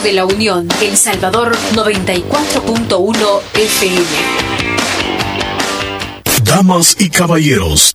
De la Unión, El Salvador 94.1 FM. Damas y caballeros,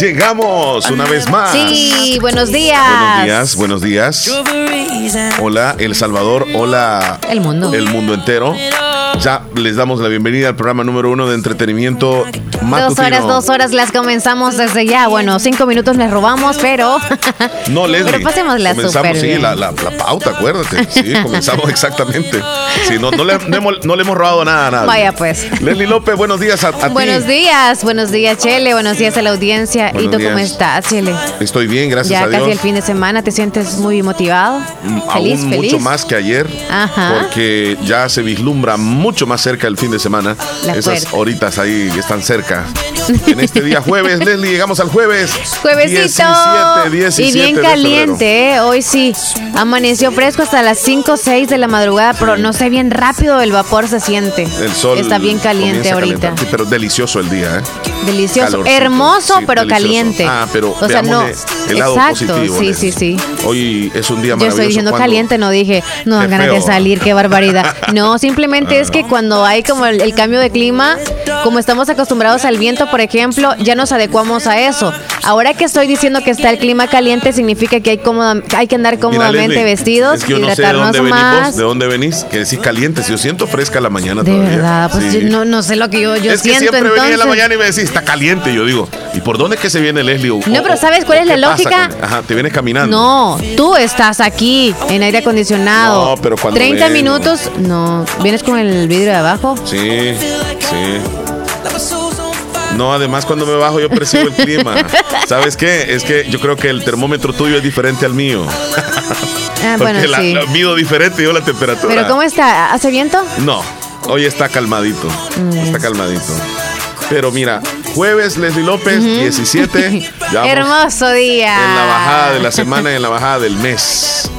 Llegamos una vez más. Sí, buenos días. Buenos días, buenos días. Hola, El Salvador. Hola. El mundo. El mundo entero. Ya les damos la bienvenida al programa número uno de entretenimiento matutino. Dos horas, dos horas las comenzamos desde ya. Bueno, cinco minutos les robamos, pero. No, Leslie. Pero pasémosla Comenzamos, súper sí, la, la, la pauta, acuérdate. Sí, comenzamos exactamente. Sí, no, no, le, no hemos, no le hemos robado nada a nadie. Vaya, pues. Leslie López, buenos días a, a ti. Buenos días, buenos días, Chele. Buenos días a la audiencia. ¿Y Buenos tú cómo días. estás, Chele? Estoy bien, gracias Ya a Dios. casi el fin de semana, ¿te sientes muy motivado? Mm, Feliz, aún feliz. mucho más que ayer, Ajá. porque ya se vislumbra mucho más cerca el fin de semana. La Esas horitas ahí están cerca. En este día jueves, Leslie, llegamos al jueves. Juevesito 17, 17 y bien caliente, ¿eh? hoy sí. Amaneció fresco hasta las 5 o 6 de la madrugada, pero no sé, bien rápido el vapor se siente. El sol Está bien caliente ahorita. Sí, pero delicioso el día, ¿eh? Delicioso, Calorcito. hermoso, Sí, pero delicioso. caliente. Ah, pero o sea, no. el lado Exacto, positivo, sí, sí, sí. Hoy es un día Yo maravilloso. estoy diciendo caliente, no dije, no dan ganas de salir, qué barbaridad. No, simplemente es que cuando hay como el, el cambio de clima, como estamos acostumbrados al viento, por ejemplo, ya nos adecuamos a eso. Ahora que estoy diciendo que está el clima caliente, significa que hay, cómoda, hay que andar Mira, cómodamente Leslie, vestidos, es que yo no sé de hidratarnos dónde más. de dónde venís, que decís caliente. Si yo siento fresca la mañana de todavía. verdad, pues Sí. yo no, no sé lo que yo, yo es que siempre entonces. venís en la mañana y me decís, está caliente. Yo digo, ¿y por dónde es que se viene Leslie? O- No, pero ¿sabes cuál es la lógica? con- Ajá, te vienes caminando. No, tú estás aquí en aire acondicionado. No, pero cuando 30 vengo. minutos, no. ¿Vienes con el vidrio de abajo? Sí, sí. No, además cuando me bajo yo percibo el clima. ¿Sabes qué? Es que yo creo que el termómetro tuyo es diferente al mío. Ah, Porque bueno, la, sí. la mido diferente yo la temperatura. Pero ¿cómo está? ¿Hace viento? No, hoy está calmadito. Mm. Está calmadito. Pero mira, jueves Leslie López, 17. ya vamos Hermoso día. En la bajada de la semana y en la bajada del mes.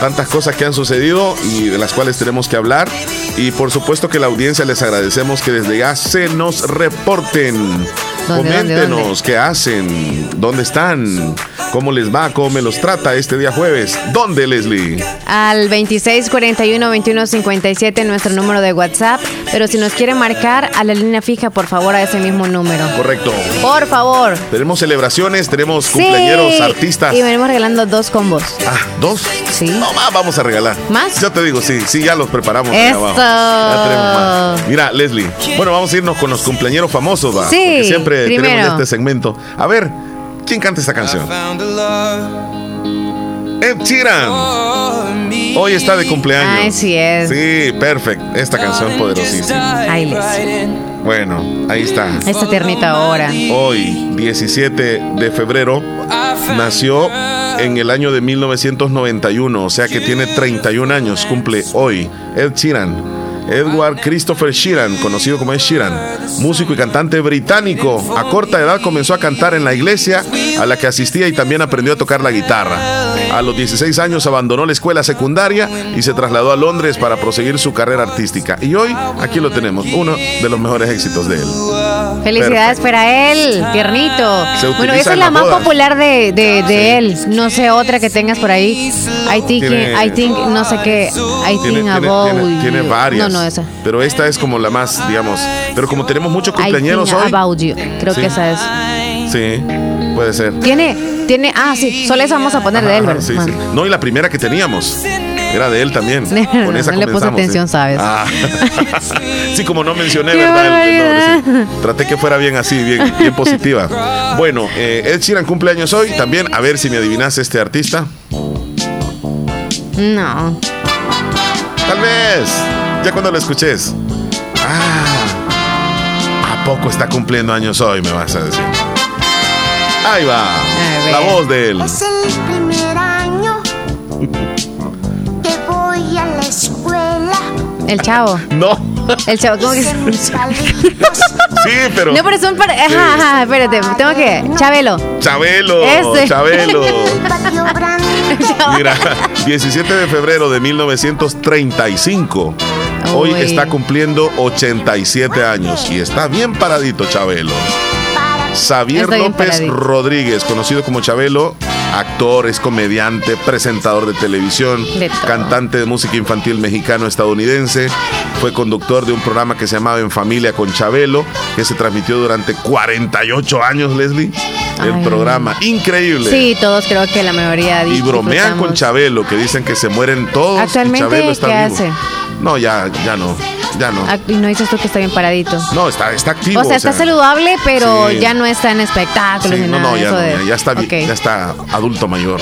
Tantas cosas que han sucedido y de las cuales tenemos que hablar. Y por supuesto que la audiencia les agradecemos que desde ya se nos reporten. ¿Dónde, dónde, Coméntenos dónde? qué hacen, dónde están, cómo les va, cómo me los trata este día jueves. ¿Dónde, Leslie? Al 2641-2157, nuestro número de WhatsApp. Pero si nos quiere marcar a la línea fija, por favor, a ese mismo número. Correcto. Por favor. Tenemos celebraciones, tenemos Sí. cumpleañeros, artistas. Y venimos regalando dos combos. Ah, ¿dos? Sí. No, más vamos a regalar. ¿Más? Yo te digo, sí, sí, ya los preparamos. Eso. Ya tenemos más. Mira, Leslie, bueno, vamos a irnos con los cumpleañeros famosos, ¿va? Sí, Porque siempre primero. tenemos este segmento. A ver, ¿quién canta esta canción? Ed Sheeran. Hoy está de cumpleaños. Ay, sí es. Sí, perfecto. Esta canción poderosísima. Ay, les. Bueno, ahí está. Esta tiernita hora. Hoy, 17 de febrero, nació en el año de 1991, o sea que tiene 31 años, cumple hoy. Ed Sheeran. Edward Christopher Sheeran, conocido como Ed Sheeran, músico y cantante británico. A corta edad comenzó a cantar en la iglesia a la que asistía y también aprendió a tocar la guitarra. A los 16 años abandonó la escuela secundaria y se trasladó a Londres para proseguir su carrera artística. Y hoy aquí lo tenemos, uno de los mejores éxitos de él. Felicidades para él, tiernito. Se Bueno, esa es la más popular de, de, de él. No sé otra que tengas por ahí. I think, Tiene- I think, no sé qué. I Tiene, think about tiene- tiene you. varias. No, no, esa. Pero esta es como la más, digamos. Pero como tenemos muchos think hoy. about you. Creo Sí. que esa es. Sí, puede ser. Tiene, tiene, ah, sí, solo esa vamos a poner de él, ajá, ¿verdad? sí. No, y la primera que teníamos era de él también. No, Con esa no le puse comenzamos, atención, sí. ¿sabes? Ah. sí, como no mencioné, Qué ¿verdad? El- el nombre, barbaridad. sí. Traté que fuera bien así, bien, bien positiva. Bueno, eh, Ed Sheeran cumpleaños hoy. También, a ver si me adivinas este artista. No. Tal vez. Ya cuando lo escuches. Ah. tampoco está cumpliendo años hoy, me vas a decir. Ahí va. La voz de él. El chavo. No. El chavo, ¿cómo que Sí, pero. No, pero son para. Ajá, ajá, espérate. Tengo que. Chabelo. Chabelo. Ese. Chabelo. Mira, 17 de febrero de 1935. Hoy Uy. está cumpliendo 87 años y está bien paradito Chabelo. Xavier López paradito. Rodríguez, conocido como Chabelo, actor, es comediante, presentador de televisión, De cantante de música infantil mexicano-estadounidense. Fue conductor de un programa que se llamaba En Familia con Chabelo, que se transmitió durante 48 años, Leslie. El Ay. programa, increíble. Sí, todos creo que la mayoría. Y bromean con. Chabelo, que dicen que se mueren todos. y Actualmente, Chabelo está ¿qué vivo. hace? No, ya, ya no. Ya no. Ah, Y no dices tú que está bien paradito. No, está, está activo. O sea, está saludable, pero Sí. ya no está en espectáculos Sí, ni no, nada no, de ya, eso no, de- ya, ya está, bi- Ok. ya está adulto mayor.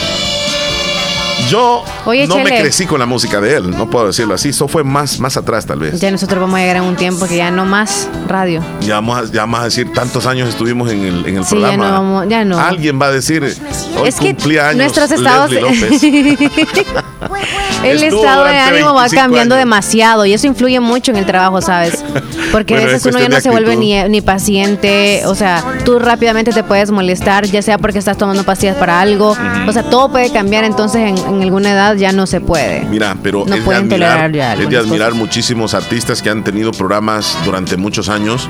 Yo Oye, no me crecí con la música de él, no puedo decirlo así. Eso fue más, más atrás, tal vez. Ya nosotros vamos a llegar a un tiempo que ya no más radio. Ya vamos, a, ya vamos a decir, tantos años estuvimos en el, en el Sí, ya programa. no vamos- ya no. Alguien va a decir, hoy es que años nuestros estados. Leslie López. el Estuvo estado de ánimo va 25 cambiando años. demasiado y eso influye mucho en el trabajo, ¿sabes? Porque Bueno, a es veces uno ya no se vuelve ni, paciente, o sea, tú rápidamente te puedes molestar, ya sea porque estás tomando pastillas para algo, o sea, todo puede cambiar, entonces en, en alguna edad ya no se puede. Mira, pero No es de admirar, ya es de admirar muchísimos artistas que han tenido programas durante muchos años.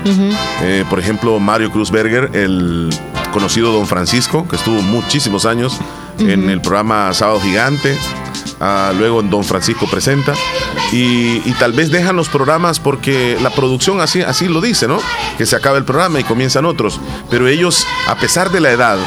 Eh, por ejemplo, Mario Cruzberger, el conocido Don Francisco, que estuvo muchísimos años en el programa Sábado Gigante. Ah, luego en Don Francisco presenta y, y tal vez dejan los programas porque la producción así, así lo dice, ¿no? Que se acaba el programa y comienzan otros. Pero ellos, a pesar de la edad,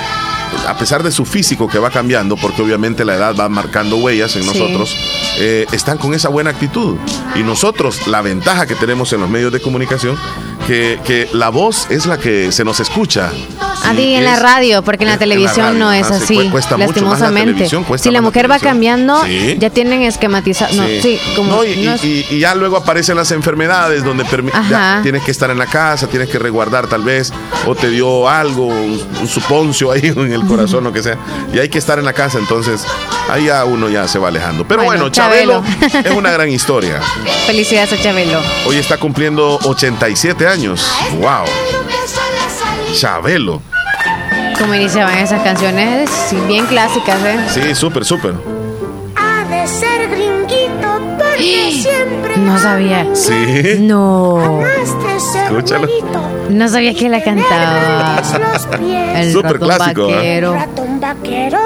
a pesar de su físico que va cambiando, porque obviamente la edad va marcando huellas en Sí. nosotros, eh, están con esa buena actitud. Y nosotros, la ventaja que tenemos en los medios de comunicación, que, que la voz es la que se nos escucha. Ah, Y di en la radio, porque en la en televisión radio, no es sí, así, cu- cuesta mucho más la lastimosamente. si la mujer va cambiando, Sí. ya tienen esquematizado, no, sí, como No, y, no es- y- y ya luego aparecen las enfermedades donde ya tienes que estar en la casa, tienes que resguardar tal vez, o te dio algo, un, un suponcio ahí en el corazón, lo que sea, y hay que estar en la casa, entonces ahí ya uno ya se va alejando. Pero bueno, Bueno, Chabelo, Chabelo. es una gran historia. felicidades a Chabelo. Hoy está cumpliendo 87 años. ¡Wow! Chabelo. Como iniciaban esas canciones, bien clásicas, ¿eh? Sí, súper, súper. Siempre. No sabía. Sí. No, Escúchalo. no sabía que la cantaba. El ratón clásico, ¿eh? vaquero. Ratón vaquero.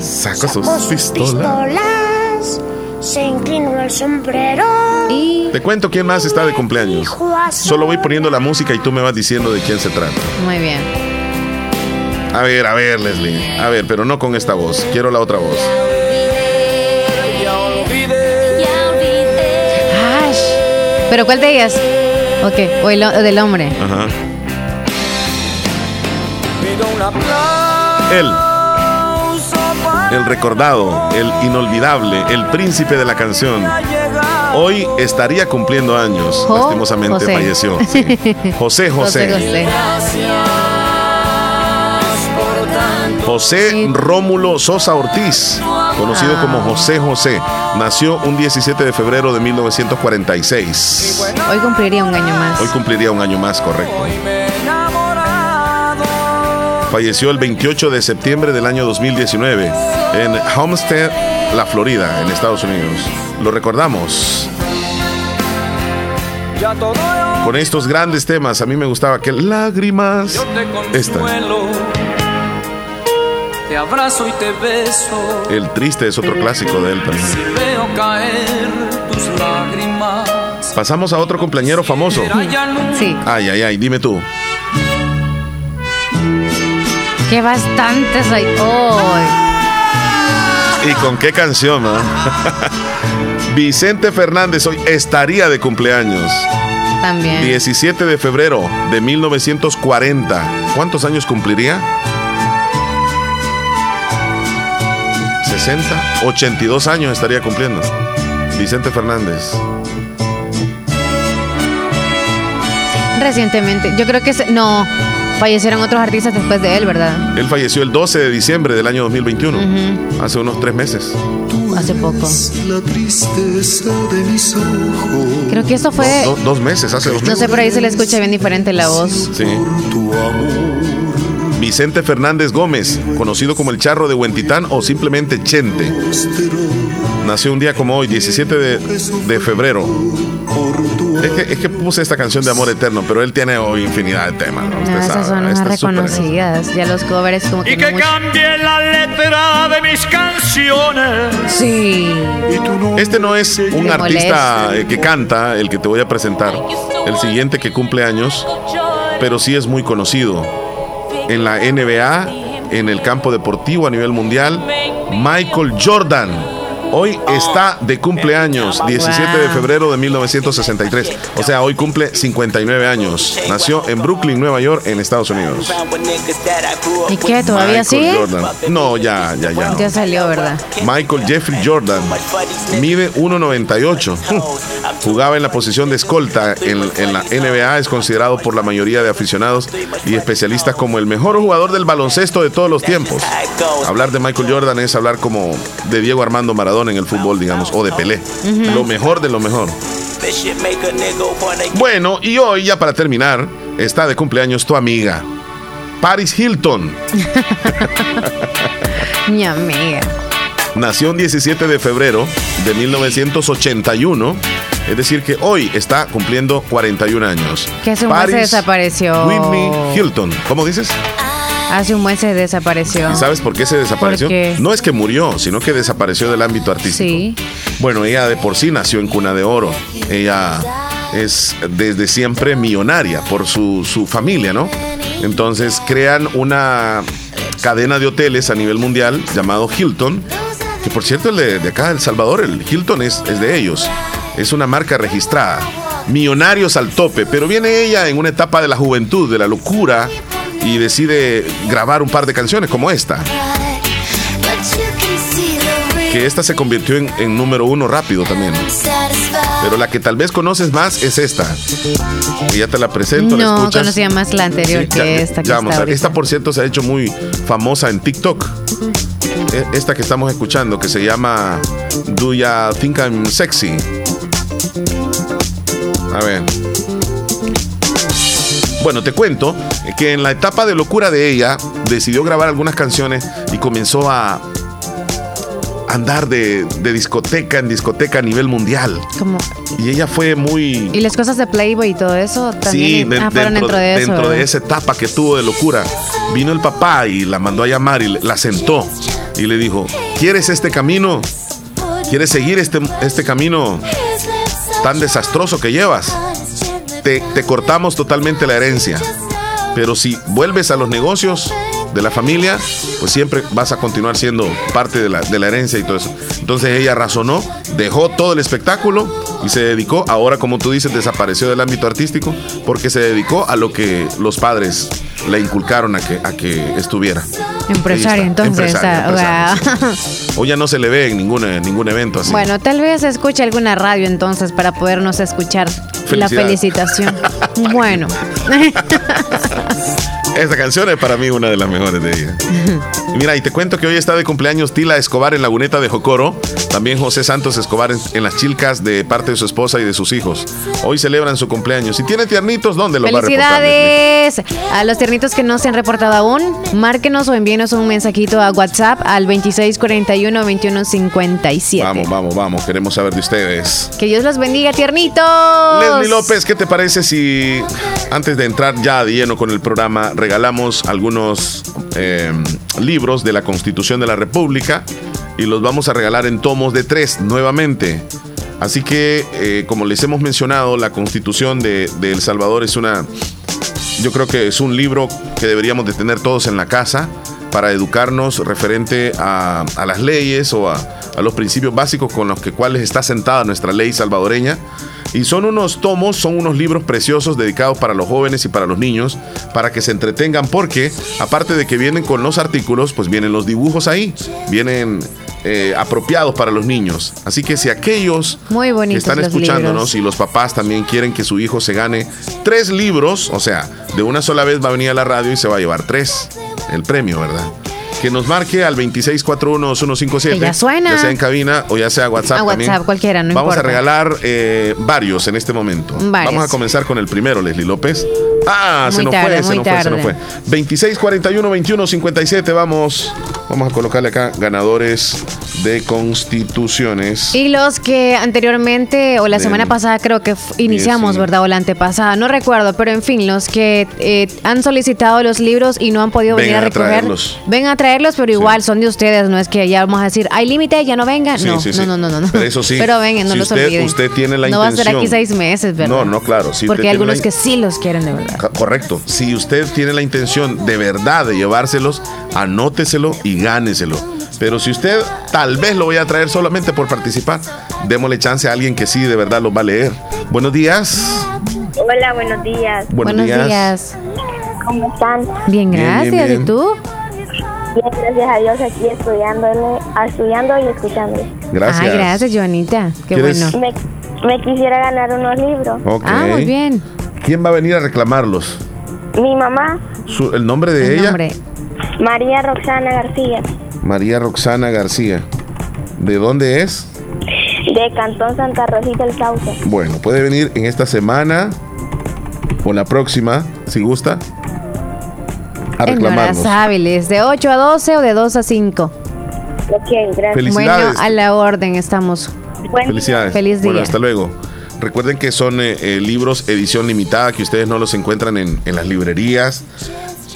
Saca sus pistolas. pistolas. Se inclinó el sombrero. Y Te cuento quién más está de cumpleaños. Solo voy poniendo la música y tú me vas diciendo de quién se trata. muy bien. A ver, a ver, Leslie. A ver, pero no con esta voz. Quiero la otra voz. ¿Pero cuál de ellas? Ok, o el o del hombre. Ajá. Él. El recordado, el inolvidable, el príncipe de la canción. Hoy estaría cumpliendo años. Jo- Lastimosamente José. falleció. sí. José José. José José. José. Rómulo Sosa Ortiz, conocido como José José, nació un 17 de febrero de 1946. Hoy cumpliría un año más. Hoy cumpliría un año más, correcto. Falleció el 28 de septiembre del año 2019 en Homestead, la Florida, en Estados Unidos. Lo recordamos. Con estos grandes temas, a mí me gustaba que lágrimas. Esta. Te abrazo y te beso. El triste es otro clásico de él también. Si veo caer tus lágrimas. Pasamos a otro cumpleañero famoso. Sí, Ay, ay, ay, dime tú. que bastantes hay hoy. ¿Y con qué canción, ah? Vicente Fernández hoy estaría de cumpleaños. También. 17 de febrero de 1940. ¿Cuántos años cumpliría? 60, 82 años estaría cumpliendo. Vicente Fernández. Recientemente. Yo creo que se- no. Fallecieron otros artistas después de él, ¿verdad? Él falleció el 12 de diciembre del año 2021, hace unos tres meses. Hace poco. La tristeza de mis ojos. Creo que eso fue. Do- dos meses, hace dos No meses. sé, por ahí se le escucha bien diferente la voz. Sí. Tu amor Vicente Fernández Gómez, conocido como el Charro de Huentitán o simplemente Chente. Nació un día como hoy, 17 de, de febrero. Es que, es que puse esta canción de Amor Eterno, pero él tiene hoy infinidad de temas. ¿no? No, esas son unas este reconocidas. Ya los covers como que Y no que mucho. cambie la letra de mis canciones. Sí. Este no es un artista molesta. eh, que canta, el que te voy a presentar. El siguiente que cumple años, pero sí es muy conocido. En la NBA, en el campo deportivo a nivel mundial, Michael Jordan. Hoy está de cumpleaños, 17 de febrero de 1963. O sea, hoy cumple 59 años. Nació en Brooklyn, Nueva York, en Estados Unidos. ¿Y qué? ¿Todavía Michael sigue? Jordan. No, ya, ya, ya. no. Ya salió, ¿verdad? Michael Jeffrey Jordan mide 1.98. Jugaba en la posición de escolta en, en la NBA. Es considerado por la mayoría de aficionados y especialistas como el mejor jugador del baloncesto de todos los tiempos. Hablar de Michael Jordan es hablar como de Diego Armando Maradona en el fútbol, digamos, o de Pelé. Lo mejor de lo mejor. Bueno, y hoy, ya para terminar, está de cumpleaños tu amiga, Paris Hilton. Mi amiga. Nació el 17 de febrero de 1981. Es decir, que hoy está cumpliendo 41 años. Que mes se desapareció. Whitney Hilton. ¿Cómo dices? Hace un mes se desapareció. ¿Y sabes por qué se desapareció? No es que murió, sino que desapareció del ámbito artístico. Sí. Bueno, ella de por sí nació en cuna de oro. Ella es desde siempre millonaria por su, su familia, ¿no? Entonces crean una cadena de hoteles a nivel mundial llamado Hilton, que por cierto el de, de acá, El Salvador, el Hilton es, es de ellos. Es una marca registrada. Millonarios al tope, pero viene ella en una etapa de la juventud, de la locura, y decide grabar un par de canciones como esta. Que esta se convirtió en, en número uno rápido también. Pero la que tal vez conoces más es esta. Y ya te la presento, la No, escuchas. conocía más la anterior Sí, que ya- esta que ya vamos está a ver. Esta, por cierto, se ha hecho muy famosa en TikTok. E- Esta que estamos escuchando, que se llama Do Ya Think I'm Sexy. A ver. Bueno, te cuento que en la etapa de locura de ella, decidió grabar algunas canciones y comenzó a andar de, de discoteca en discoteca a nivel mundial. Como- Y ella fue muy... y las cosas de Playboy y todo eso Sí, también de- ah, fueron dentro de eso. dentro de esa etapa que tuvo de locura. Vino el papá y la mandó a llamar y la sentó y le dijo, ¿quieres este camino? ¿Quieres seguir este, este camino tan desastroso que llevas? Te, cortamos totalmente la herencia. Pero si vuelves a los negocios de la familia, pues siempre vas a continuar siendo parte de la, de la herencia y todo eso. Entonces ella razonó, dejó todo el espectáculo y se dedicó, ahora como tú dices, desapareció del ámbito artístico porque se dedicó a lo que los padres le inculcaron a que, a que estuviera. Está, entonces. empresaria, ah, empresaria, sí. Hoy ya no se le ve en ningún, en ningún evento así. Bueno, tal vez escuche alguna radio entonces para podernos escuchar la felicitación. bueno. Esta canción es para mí una de las mejores de ella. Y mira, y te cuento que hoy está de cumpleaños Tila Escobar en Laguneta de Jocoro. También José Santos Escobar en, en Las Chilcas de parte de su esposa y de sus hijos. Hoy celebran su cumpleaños. Si tiene tiernitos, ¿dónde los va a reportar? Felicidades a los tiernitos que no se han reportado aún. Márquenos o envíenos un mensajito a WhatsApp al 2641-2157. Vamos, vamos, vamos. Queremos saber de ustedes. Que Dios los bendiga, tiernitos. Leslie López, ¿qué te parece si antes de entrar ya de lleno con el programa regalamos algunos eh, libros de la Constitución de la República y los vamos a regalar en tomos de tres nuevamente? Así que, eh, como les hemos mencionado, la Constitución de, El Salvador es una, yo creo que es un libro que deberíamos de tener todos en la casa para educarnos referente a, las leyes o a, a los principios básicos con los que cuales está sentada nuestra ley salvadoreña. Y son unos tomos, son unos libros preciosos dedicados para los jóvenes y para los niños, para que se entretengan, porque aparte de que vienen con los artículos, pues vienen los dibujos ahí, vienen eh, apropiados para los niños. Así que si aquellos Muy que están escuchándonos libros. y los papás también quieren que su hijo se gane tres libros, o sea, de una sola vez va a venir a la radio y se va a llevar tres, el premio, ¿verdad? Que nos marque al 2641-2157. Que ya suena. Ya sea en cabina o ya sea WhatsApp. A también. WhatsApp, cualquiera, no Vamos a importa. regalar eh, varios en este momento. Varios. Vamos a comenzar con el primero, Leslie López. Ah, se nos tarde, fue, se nos fue, se nos fue. tarde. 26 41 21 57. Vamos, vamos a colocarle acá ganadores de constituciones. Y los que anteriormente o la semana pasada creo que iniciamos. ¿verdad? O la antepasada, no recuerdo, pero en fin, los que eh, han solicitado los libros y no han podido venir a a recoger, traerlos. ven a traerlos, pero igual son de ustedes, no es que ya vamos a decir, hay límite, ya no vengan. Sí, no, sí, no, no, no, no, no. Pero eso sí, Pero vengan, no si los usted- olviden. usted tiene la No va a estar aquí intención- seis meses, ¿verdad? No, no, claro, si Porque hay algunos la- que sí los quieren de verdad. Correcto. Si usted tiene la intención de verdad de llevárselos, anóteselo y gáneselo. Pero si usted tal vez lo voy a traer solamente por participar, démosle chance a alguien que sí de verdad lo va a leer. Buenos días. Hola, buenos días. Buenos, días. ¿Cómo están? Bien, Bien, bien, gracias. bien. ¿Y tú? Bien, gracias a Dios aquí estudiándole, estudiando y escuchándole. Gracias. Ay, gracias, Joanita. Qué ¿Quieres- bueno. Me, me quisiera ganar unos libros. Ok. Ah, muy bien. ¿Quién va a venir a reclamarlos? Mi mamá, Su- ¿El nombre de El ella? nombre. María Roxana García, María Roxana García. ¿De dónde es? de Cantón Santa Rosita el Sauce. Bueno, puede venir en esta semana o la próxima, si gusta, a En horas reclamarlos. hábiles, de 8 a 12 o de 2 a 5. Ok, gracias. Felicidades. Bueno, a la orden estamos. Buen- Felicidades. Feliz Bueno, día. hasta luego. Recuerden que son eh, eh, libros edición limitada, que ustedes no los encuentran en, en las librerías.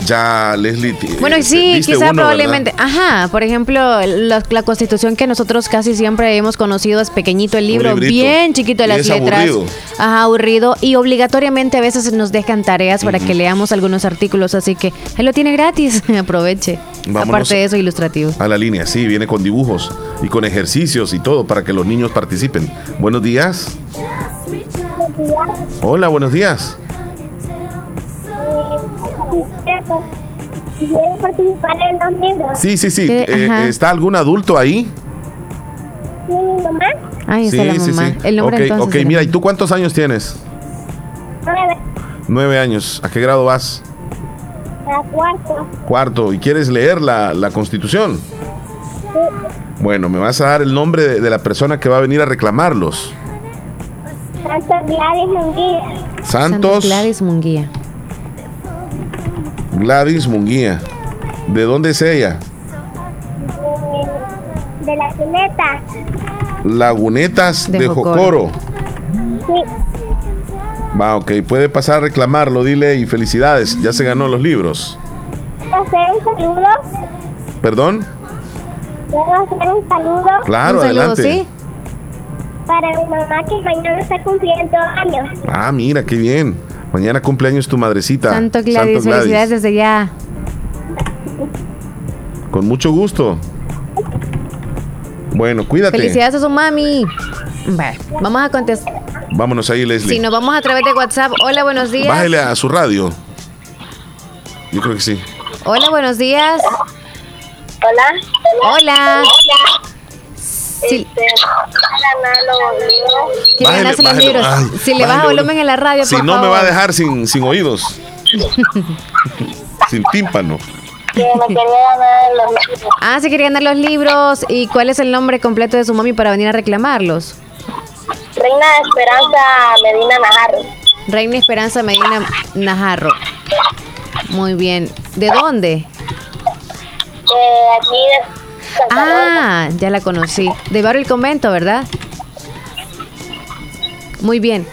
Ya, Leslie. Bueno, eh, sí, quizá uno, probablemente. Ajá, por ejemplo, la, la constitución que nosotros casi siempre hemos conocido es pequeñito el libro, bien chiquito de las es letras. aburrido. Ajá, aburrido. Y obligatoriamente a veces nos dejan tareas para que leamos algunos artículos, así que él lo tiene gratis. Aproveche. Vámonos. Aparte de eso, ilustrativo. A la línea, sí, viene con dibujos y con ejercicios y todo para que los niños participen. Buenos días. Hola, buenos días. ¿Quieren participar en los libros? Sí, sí, sí. ¿Qué? Eh, Ajá. ¿Está algún adulto ahí? Sí, mi mamá. Ahí está la mamá. El nombre ok, entonces. ok, mira, ¿y tú cuántos años tienes? Nueve. Nueve años. ¿A qué grado vas? A cuarto. Cuarto. ¿Y quieres leer la, la constitución? Bueno, me vas a dar el nombre de, de la persona que va a venir a reclamarlos. Santa Gladys Munguía. Santos Gladys Munguía. Gladys Munguía. ¿De dónde es ella? De la Cuneta. Lagunetas de, De Jocoro. Jocoro. Sí. Va, ok. Puede pasar a reclamarlo, dile y felicidades. Ya se ganó los libros. ¿Puedo hacer un saludo? ¿Perdón? ¿Puedo hacer un saludo? Claro, Un saludo, adelante. ¿sí? Para mi mamá que mañana está cumpliendo años. Ah, mira, qué bien. Mañana cumpleaños tu madrecita. Santo Gladys, Santo felicidades desde ya. Con mucho gusto. Bueno, cuídate. Felicidades a su mami. Vale, vamos a contestar. Vámonos ahí, Leslie. Si nos vamos a través de WhatsApp. Hola, buenos días. Bájele a su radio. Yo creo que sí. Hola, buenos días. Hola. Hola. Sí, Este, los libros. Ay, si le baja volumen en la radio, Si por no, me va a dejar sin, sin oídos. sin tímpano. Que me quería ganar los libros. Ah, se quería ganar los libros. ¿Y cuál es el nombre completo de su mami para venir a reclamarlos? Reina Esperanza Medina Najarro. Reina Esperanza Medina Najarro. Muy bien. ¿De dónde? De aquí de. Ah, ya la conocí. De Barrio El Convento, ¿verdad? Muy bien.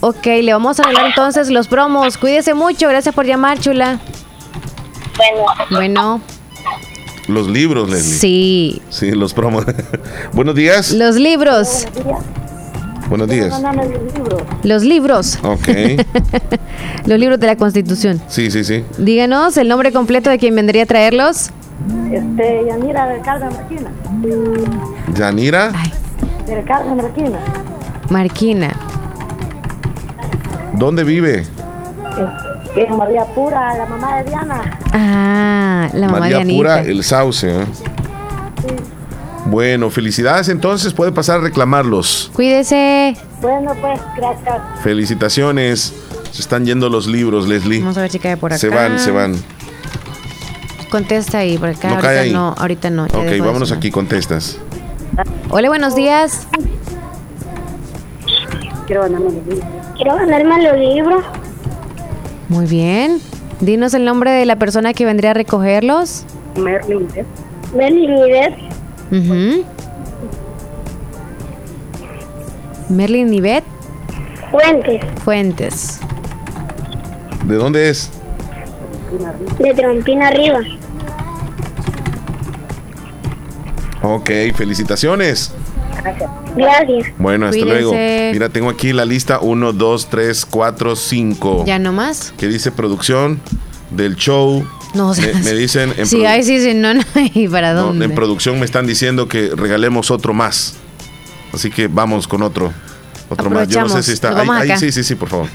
Ok, le vamos a hablar entonces los promos. Cuídese mucho. Gracias por llamar, chula. Bueno, Bueno, Los libros, Leslie. sí. Sí, los promos. Buenos días. Los libros. Buenos días. Los libros. Ok. Los libros de la Constitución. Sí, sí, sí. Díganos el nombre completo de quien vendría a traerlos. Este, Yanira del Carmen Marquina. Yanira. Ay, Del Carmen Marquina. Marquina. ¿Dónde vive? Que es María Pura, la mamá de Diana. Ah, la mamá María de Anita. Pura, el sauce. ¿eh? Bueno, felicidades entonces, puede pasar a reclamarlos. Cuídese. Bueno, pues, gracias. Felicitaciones. Se están yendo los libros, Leslie. Vamos a ver si cae por acá. Se van, se van. Contesta ahí, por acá. No ahorita cae ahí. no, ahorita no. ya Ok, vámonos sonar. aquí, contestas. Hola, buenos días. Quiero ganarme los libros. Quiero ganarme los libros. Muy bien. Dinos el nombre de la persona que vendría a recogerlos. Merlin, ¿eh? Meli Nivet. Ujú. Merlin Nivet Fuentes. Fuentes. ¿De dónde es? De Trompina arriba. Ok, felicitaciones. Gracias. Bueno, hasta Cuídense. luego. Mira, tengo aquí la lista 1, 2, 3, 4, 5. ¿Ya no más? Que dice producción del show. No, o sea, me, me dicen en, Sí, produ- ay, sí, sí, no, no, ¿y para no, dónde? en producción me están diciendo que regalemos otro más. Así que vamos con otro. Otro más. Yo no sé si está. Ahí, ahí, sí, sí, sí, por favor.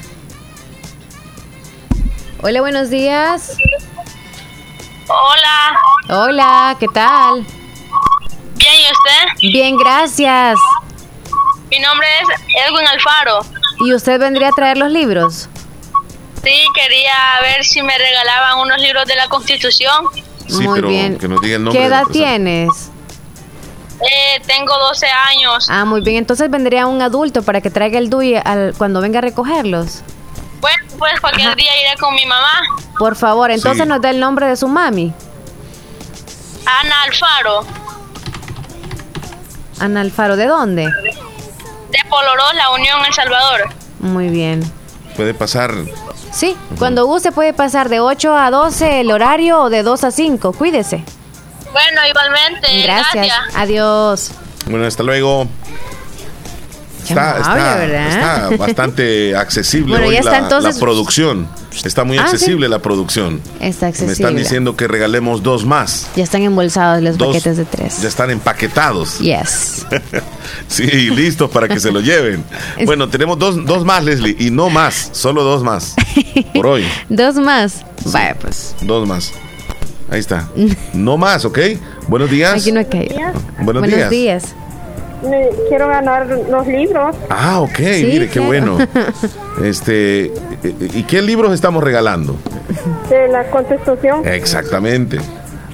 Hola, buenos días. Hola, Hola, ¿qué tal? Bien, ¿y usted? Bien, gracias. Mi nombre es Edwin Alfaro. ¿Y usted vendría a traer los libros? Sí, quería ver si me regalaban unos libros de la Constitución. Sí, Muy pero bien. que nos diga el nombre. ¿Qué edad tienes? Eh, tengo 12 años. Ah, muy bien. Entonces vendría un adulto para que traiga el DUI al, cuando venga a recogerlos. Bueno, pues cualquier día iré con mi mamá, Por favor, entonces Sí. nos da el nombre de su mami. Ana Alfaro, Ana Alfaro, ¿de dónde? de Poloró, La Unión, El Salvador. Muy bien. Puede pasar. Sí, cuando guste puede pasar de 8 a 12 el horario o de 2 a 5. Cuídese. Bueno, igualmente. Gracias. Gracias. Adiós. Bueno, hasta luego. Qué Está, amable, está- ¿verdad? está bastante accesible Bueno, hoy ya está la, entonces- la producción. Está muy Ah, sí. accesible la producción. Está Me accesible. están diciendo que regalemos dos más. Ya están embolsados los Dos. paquetes de tres. Ya están empaquetados. Yes. Sí, listos para que se lo lleven. Bueno, tenemos dos, dos más, Leslie, y no más, solo dos más. Por hoy, Dos más. Vaya, pues. dos más. Ahí está. No más, ¿ok? Buenos días. Aquí no hay caído. Buenos, Buenos días. días. Me- quiero ganar los libros. Ah, ok, mire, qué bueno. Este, ¿y qué libros estamos regalando? de la Constitución. Exactamente.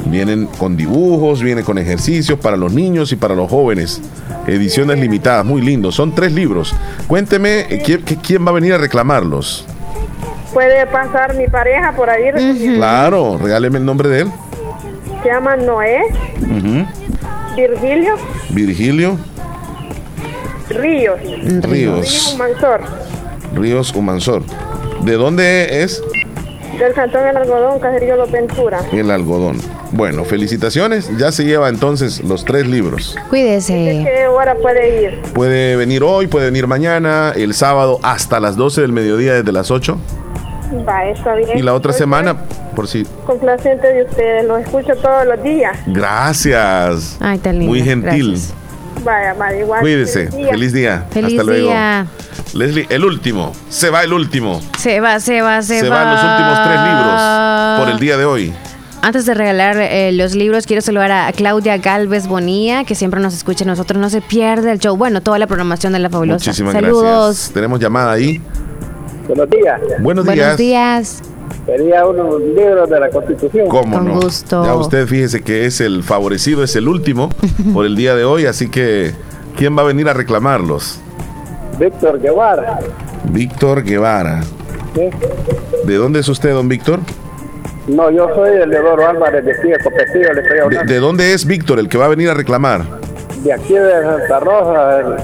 Vienen con dibujos, vienen con ejercicios para los niños y para los jóvenes. Ediciones limitadas, muy lindos. Son tres libros. Cuénteme, eh, ¿quién, va a venir a reclamarlos? Puede pasar mi pareja por ahí. Claro, regáleme el nombre de él. Se llama Noé. Virgilio Virgilio Ríos. Ríos. Ríos Mansor. Ríos Humansor. ¿De dónde es Del Cantón El Algodón, Caserío Los Ventura. el algodón? Bueno, felicitaciones. Ya se lleva entonces los tres libros. Cuídese. ¿Qué hora puede ir? Puede venir hoy, puede venir mañana, el sábado hasta las 12 del mediodía desde las 8. Va, está bien. Y la otra semana, por si... Complaciente de ustedes, los escucho todos los días. Gracias. Ay, tan lindo. Muy gentil. Gracias. Vaya, va, igual. Cuídese. Feliz día. Feliz día. Feliz Hasta luego. día. Leslie, el último. Se va el último. Se va, se va, se, Se, va. van los últimos tres libros por el día de hoy. Antes de regalar eh, los libros, quiero saludar a Claudia Galvez Bonilla, que siempre nos escucha a nosotros. No se pierde el show. Bueno, toda la programación de La Fabulosa. Muchísimas Saludos. gracias. Tenemos llamada ahí. Buenos días. Buenos días. Buenos días. Quería unos libros de la Constitución. ¿Cómo Con no? gusto. Ya usted fíjese que es el favorecido, es el último por el día de hoy, así que ¿quién va a venir a reclamarlos? Víctor Guevara. Víctor Guevara. ¿sí? ¿De dónde es usted, don Víctor? No, yo soy el Leodoro Álvarez de de Copetillo, le estoy ¿De, hablando. de dónde es Víctor, el que va a venir a reclamar? De, aquí de Santa Rosa,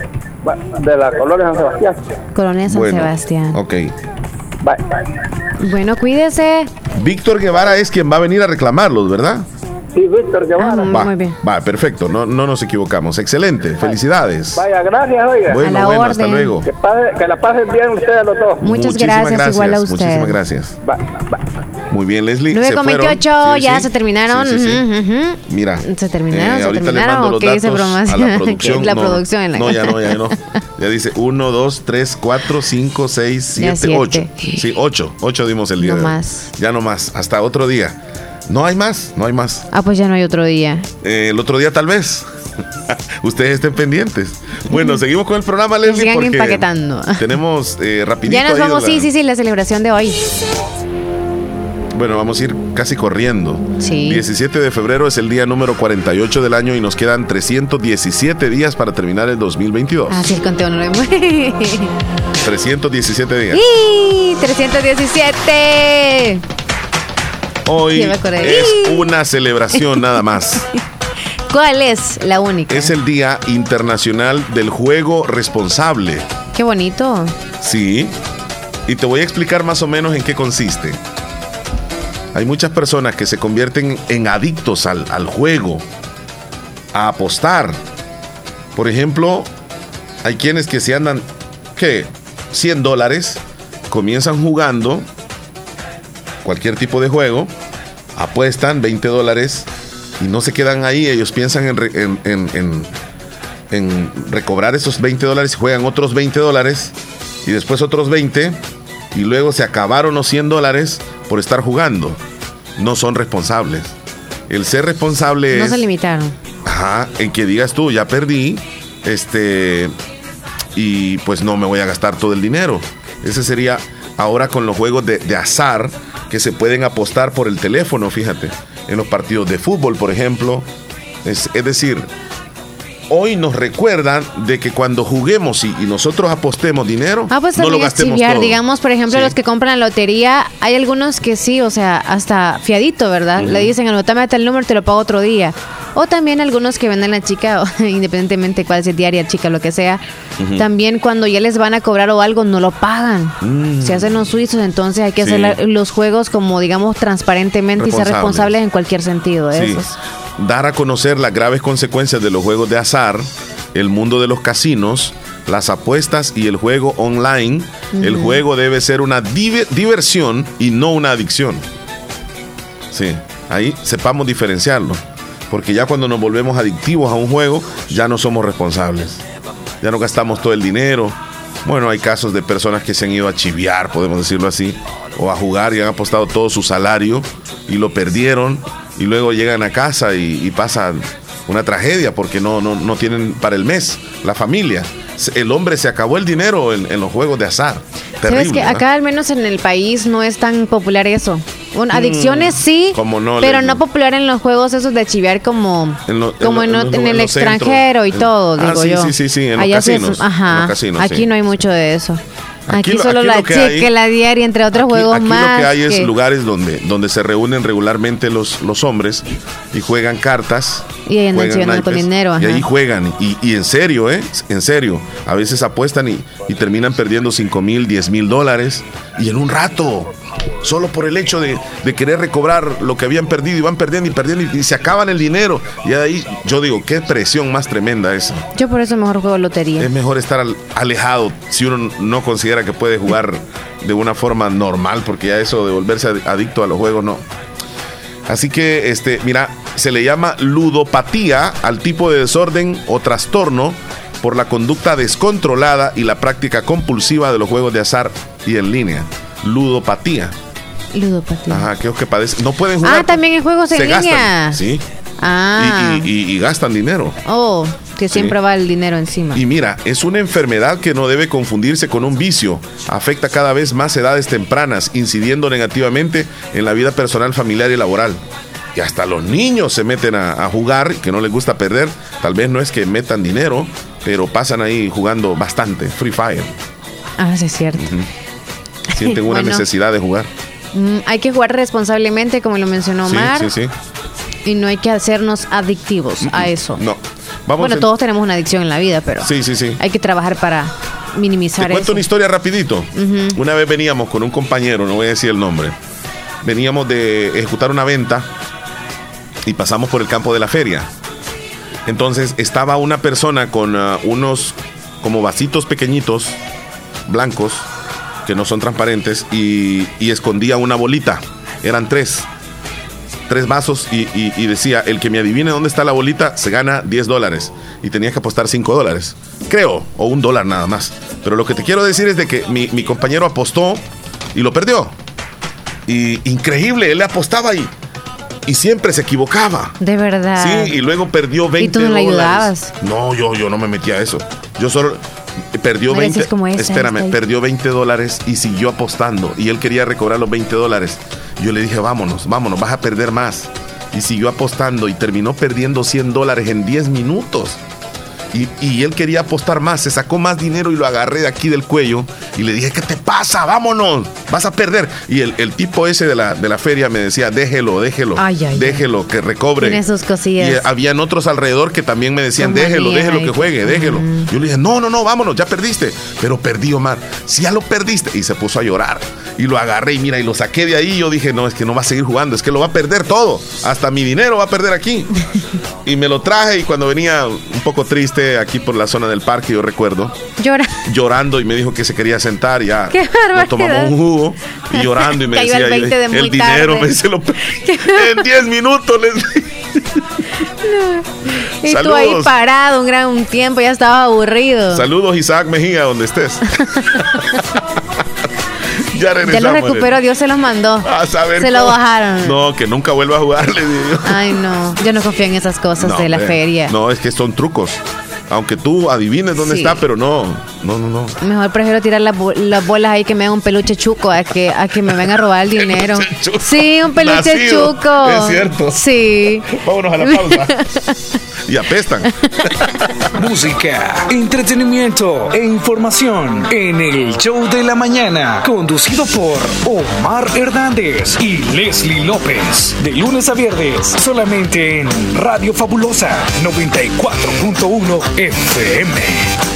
de la colonia San Sebastián. Colonia San Bueno, Sebastián. Ok. Bye. Bueno, cuídese. Víctor Guevara es quien va a venir a reclamarlos, ¿verdad? Sí, Víctor Guevara. Ah, Va, Muy bien. va, perfecto, no, no nos equivocamos. Excelente, felicidades. Vaya, gracias, oiga. Bueno, A la bueno, hasta orden. luego. Que, pase- que la pasen bien ustedes los dos. Muchas Muchísimas gracias, igual a usted. Muchísimas gracias. Bye, bye. Muy bien, Leslie. 9 se con fueron. 28, Sí, ya sí. se terminaron. Sí, sí, sí. Ujú, ujú. Mira. Se terminaron, se ahorita terminaron, le mando ¿o los qué dice datos bromas? a la producción. La no, producción en la No, ya no, ya no. Ya dice 1, 2, 3, 4, 5, 6, Ya 7, 8. siete. Sí, 8. 8 dimos el día No de hoy. más. Ya no más. Hasta otro día. No hay más, no hay más. Ah, pues ya no hay otro día. Eh, el otro día tal vez. Ustedes estén pendientes. Bueno, seguimos con el programa, Leslie. Sigan porque empaquetando. Tenemos eh, rapidito. Ya nos vamos, la- sí, sí, sí, la celebración de hoy. Bueno, vamos a ir casi corriendo. Sí. 17 de febrero es el día número 48 del año y nos quedan 317 días para terminar el 2022. Ah, sí, el conteo no lo vemos. 317 días. ¡Y! 317. Hoy es una celebración nada más. ¿Cuál es la única? Es el Día Internacional del Juego Responsable. Qué bonito. Sí. Y te voy a explicar más o menos en qué consiste. Hay muchas personas que se convierten en adictos al, al juego, a apostar. Por ejemplo, hay quienes que se andan, ¿qué? 100 dólares, comienzan jugando cualquier tipo de juego, apuestan 20 dólares y no se quedan ahí, ellos piensan en, en- en- en- en recobrar esos 20 dólares y juegan otros 20 dólares y después otros 20 y luego se acabaron los 100 dólares por estar jugando. No son responsables. El ser responsable No es se limitaron. Ajá, en que digas tú, ya perdí, este, y pues no me voy a gastar todo el dinero. Ese sería ahora con los juegos de, de azar que se pueden apostar por el teléfono, fíjate, en los partidos de fútbol, por ejemplo. Es, es decir, hoy nos recuerdan de que cuando juguemos y, y nosotros apostemos dinero, Ah, pues no lo gastemos chiviar. todo. Digamos, por ejemplo, Sí. los que compran la lotería, hay algunos que sí, o sea, hasta fiadito, ¿verdad? Le dicen, anotame tal número, te lo pago otro día. O también algunos que venden la chica, o independientemente cuál sea diaria, chica, lo que sea. También cuando ya les van a cobrar o algo, no lo pagan. Mm. Se hacen los suizos, entonces hay que Sí. hacer los juegos como, digamos, transparentemente y ser Responsables. en cualquier sentido. de Sí. Dar a conocer las graves consecuencias de los juegos de azar, el mundo de los casinos, las apuestas y el juego online. El juego debe ser una dive- diversión y no una adicción. Sí, ahí sepamos diferenciarlo. Porque ya cuando nos volvemos adictivos a un juego, ya no somos responsables. Ya no gastamos todo el dinero. Bueno, hay casos de personas que se han ido a chiviar, podemos decirlo así, o a jugar y han apostado todo su salario y lo perdieron y luego llegan a casa y, y pasan una tragedia porque no, no, no tienen para el mes la familia. El hombre se acabó el dinero en, en los juegos de azar. Sabes Terrible, que ¿verdad? acá al menos en el país no es tan popular eso. Bueno, Mm, adicciones sí, ¿cómo no, pero no popular en los juegos esos de chiviar como, En lo- en como lo- en, los- el los centros. extranjero y todo, Ah, digo sí, yo. sí, sí, sí, en los Allá sí es- casinos, ajá, los casinos, aquí sí. no hay mucho de eso. Aquí, Aquí lo- solo aquí la lo que chica, hay- la diaria, entre otros juegos Aquí más. lo que hay es lugares donde, donde se reúnen regularmente los, los hombres y juegan cartas. Y ahí andan juegan chiviando con dinero, Y ahí juegan. Y, y en serio, ¿eh? En serio. A veces apuestan y, y terminan perdiendo 5 mil, 10 mil dólares. Y en un rato. Solo por el hecho de, de querer recobrar lo que habían perdido y van perdiendo y perdiendo y, y se acaban el dinero. Y ahí yo digo, qué presión más tremenda esa. Yo por eso mejor juego lotería. Es mejor estar al- alejado si uno no considera que puede jugar de una forma normal, porque ya eso de volverse ad- adicto a los juegos no. Así que, este, mira, se le llama ludopatía al tipo de desorden o trastorno por la conducta descontrolada y la práctica compulsiva de los juegos de azar y en línea. Ludopatía. Ludopatía. Ajá, aquellos que padecen. No pueden jugar. Ah, también en juegos en se línea. gastan. Sí. Ah. Y, y- y- y gastan dinero. Oh, que siempre Sí. va el dinero encima. Y mira, es una enfermedad que no debe confundirse con un vicio. Afecta cada vez más edades tempranas, incidiendo negativamente en la vida personal, familiar y laboral. Y hasta los niños se meten a, a jugar, que no les gusta perder. Tal vez no es que metan dinero, pero pasan ahí jugando bastante. Free Fire. Ah, sí, es cierto. Sienten una Bueno. necesidad de jugar. Mm, hay que jugar responsablemente, como lo mencionó Sí, Omar, sí, sí. y no hay que hacernos adictivos a eso. No. Vamos bueno, en- todos tenemos una adicción en la vida, pero Sí, sí, sí. hay que trabajar para minimizar Te cuento eso. una historia rapidito. Una vez veníamos con un compañero, no voy a decir el nombre. Veníamos de ejecutar una venta y pasamos por el campo de la feria. Entonces estaba una persona con ah, unos como vasitos pequeñitos, blancos, que no son transparentes, y, y escondía una bolita. Eran tres. Tres vasos y, y- y decía, el que me adivine dónde está la bolita se gana 10 dólares. Y tenía que apostar 5 dólares. Creo, o un dólar nada más. Pero lo que te quiero decir es de que mi, mi compañero apostó y lo perdió. Y increíble, él le apostaba y y siempre se equivocaba. De verdad. Sí, y luego perdió 20 ¿Y tú no le dólares. ayudabas? No, yo, yo no me metía a eso. Yo solo perdió No le 20. decías como esta, espérame, esta. perdió 20 dólares y siguió apostando. Y él quería recobrar los 20 dólares. Yo le dije, vámonos, vámonos, vas a perder más. Y siguió apostando y terminó perdiendo 100 dólares en 10 minutos. Y, y él quería apostar más, se sacó más dinero y lo agarré de aquí del cuello y le dije, ¿qué te pasa? Vámonos, vas a perder. Y el, el tipo ese de la, de la feria me decía, déjelo, déjelo, Ay, ay, ay. déjelo, que recobre. Tiene sus cosillas. Y eh, habían otros alrededor que también me decían, déjelo, déjelo que- juegue, déjelo. Yo le dije, no, no, no, vámonos, ya perdiste. Pero perdí, Omar. Si ya lo perdiste. Y se puso a llorar. Y lo agarré y mira, y lo saqué de ahí. Y yo dije, no, es que no va a seguir jugando, es que lo va a perder todo. Hasta mi dinero va a perder aquí. y me lo traje y cuando venía un poco triste aquí por la zona del parque, yo recuerdo, Llora. llorando y me dijo que se quería sentar y ya ¡Qué nos tomamos un jugo y llorando y me Cayó decía el 20 de muy el dinero tarde". me dice lo en 10 minutos les Y tú ahí parado un gran tiempo, ya estaba aburrido. Saludos Isaac Mejía donde estés ya Ya regresamos lo recuperó, Dios se los mandó. a saber se lo bajaron. no que nunca vuelva a jugar le digo Ay, no. Yo no confío en esas cosas No, de la feria. no es que son trucos aunque tú adivines dónde Sí. está pero no no no no Mejor prefiero tirar las, bo- las bolas ahí que me den un peluche chuco a que, a que me vengan a robar el dinero. Peluche chuco. Sí, un peluche Nacido. chuco. Es cierto. Sí. vámonos a la pausa y apestan Música, entretenimiento e información en el show de la mañana, conducido por Omar Hernández y Leslie López, de lunes a viernes, solamente en Radio Fabulosa 94.1 FM.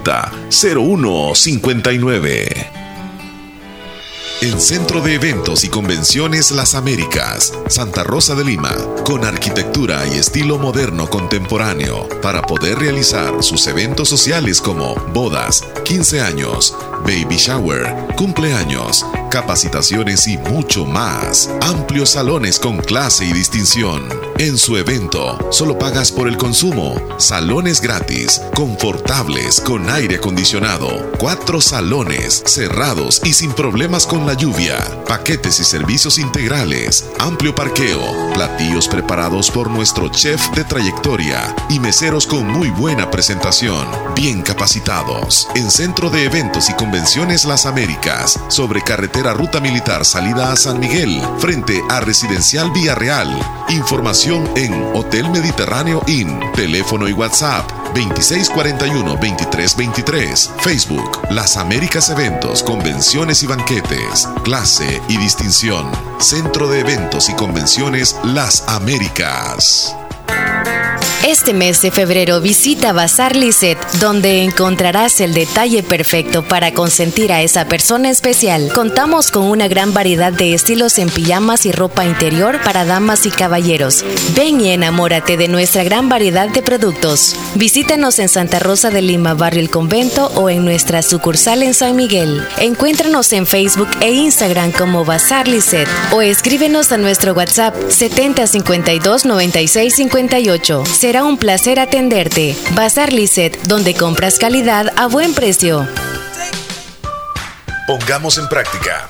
2664-2061 7590-0159. El Centro de Eventos y Convenciones Las Américas, Santa Rosa de Lima, con arquitectura y estilo moderno contemporáneo, para poder realizar sus eventos sociales como bodas, 15 años, baby shower, cumpleaños, capacitaciones y mucho más. Amplios salones con clase y distinción. En su evento. Solo pagas por el consumo. Salones gratis, confortables, con aire acondicionado. Cuatro salones, cerrados y sin problemas con la lluvia. Paquetes y servicios integrales. Amplio parqueo. Platillos preparados por nuestro chef de trayectoria. Y meseros con muy buena presentación. Bien capacitados. En Centro de Eventos y Convenciones Las Américas. Sobre carretera Ruta Militar salida a San Miguel. Frente a Residencial Villarreal. Información en Hotel Mediterráneo Inn. Teléfono y WhatsApp 2641-2323. Facebook Las Américas Eventos, Convenciones y Banquetes. Clase y distinción. Centro de Eventos y Convenciones Las Américas. Este mes de febrero visita Bazar Lisset, donde encontrarás el detalle perfecto para consentir a esa persona especial. Contamos con una gran variedad de estilos en pijamas y ropa interior para damas y caballeros. Ven y enamórate de nuestra gran variedad de productos. Visítanos en Santa Rosa de Lima, Barrio El Convento o en nuestra sucursal en San Miguel. Encuéntranos en Facebook e Instagram como Bazar Lisset o escríbenos a nuestro WhatsApp 7052 9658. Será un placer atenderte. Bazar Lisset, donde compras calidad a buen precio. Pongamos en práctica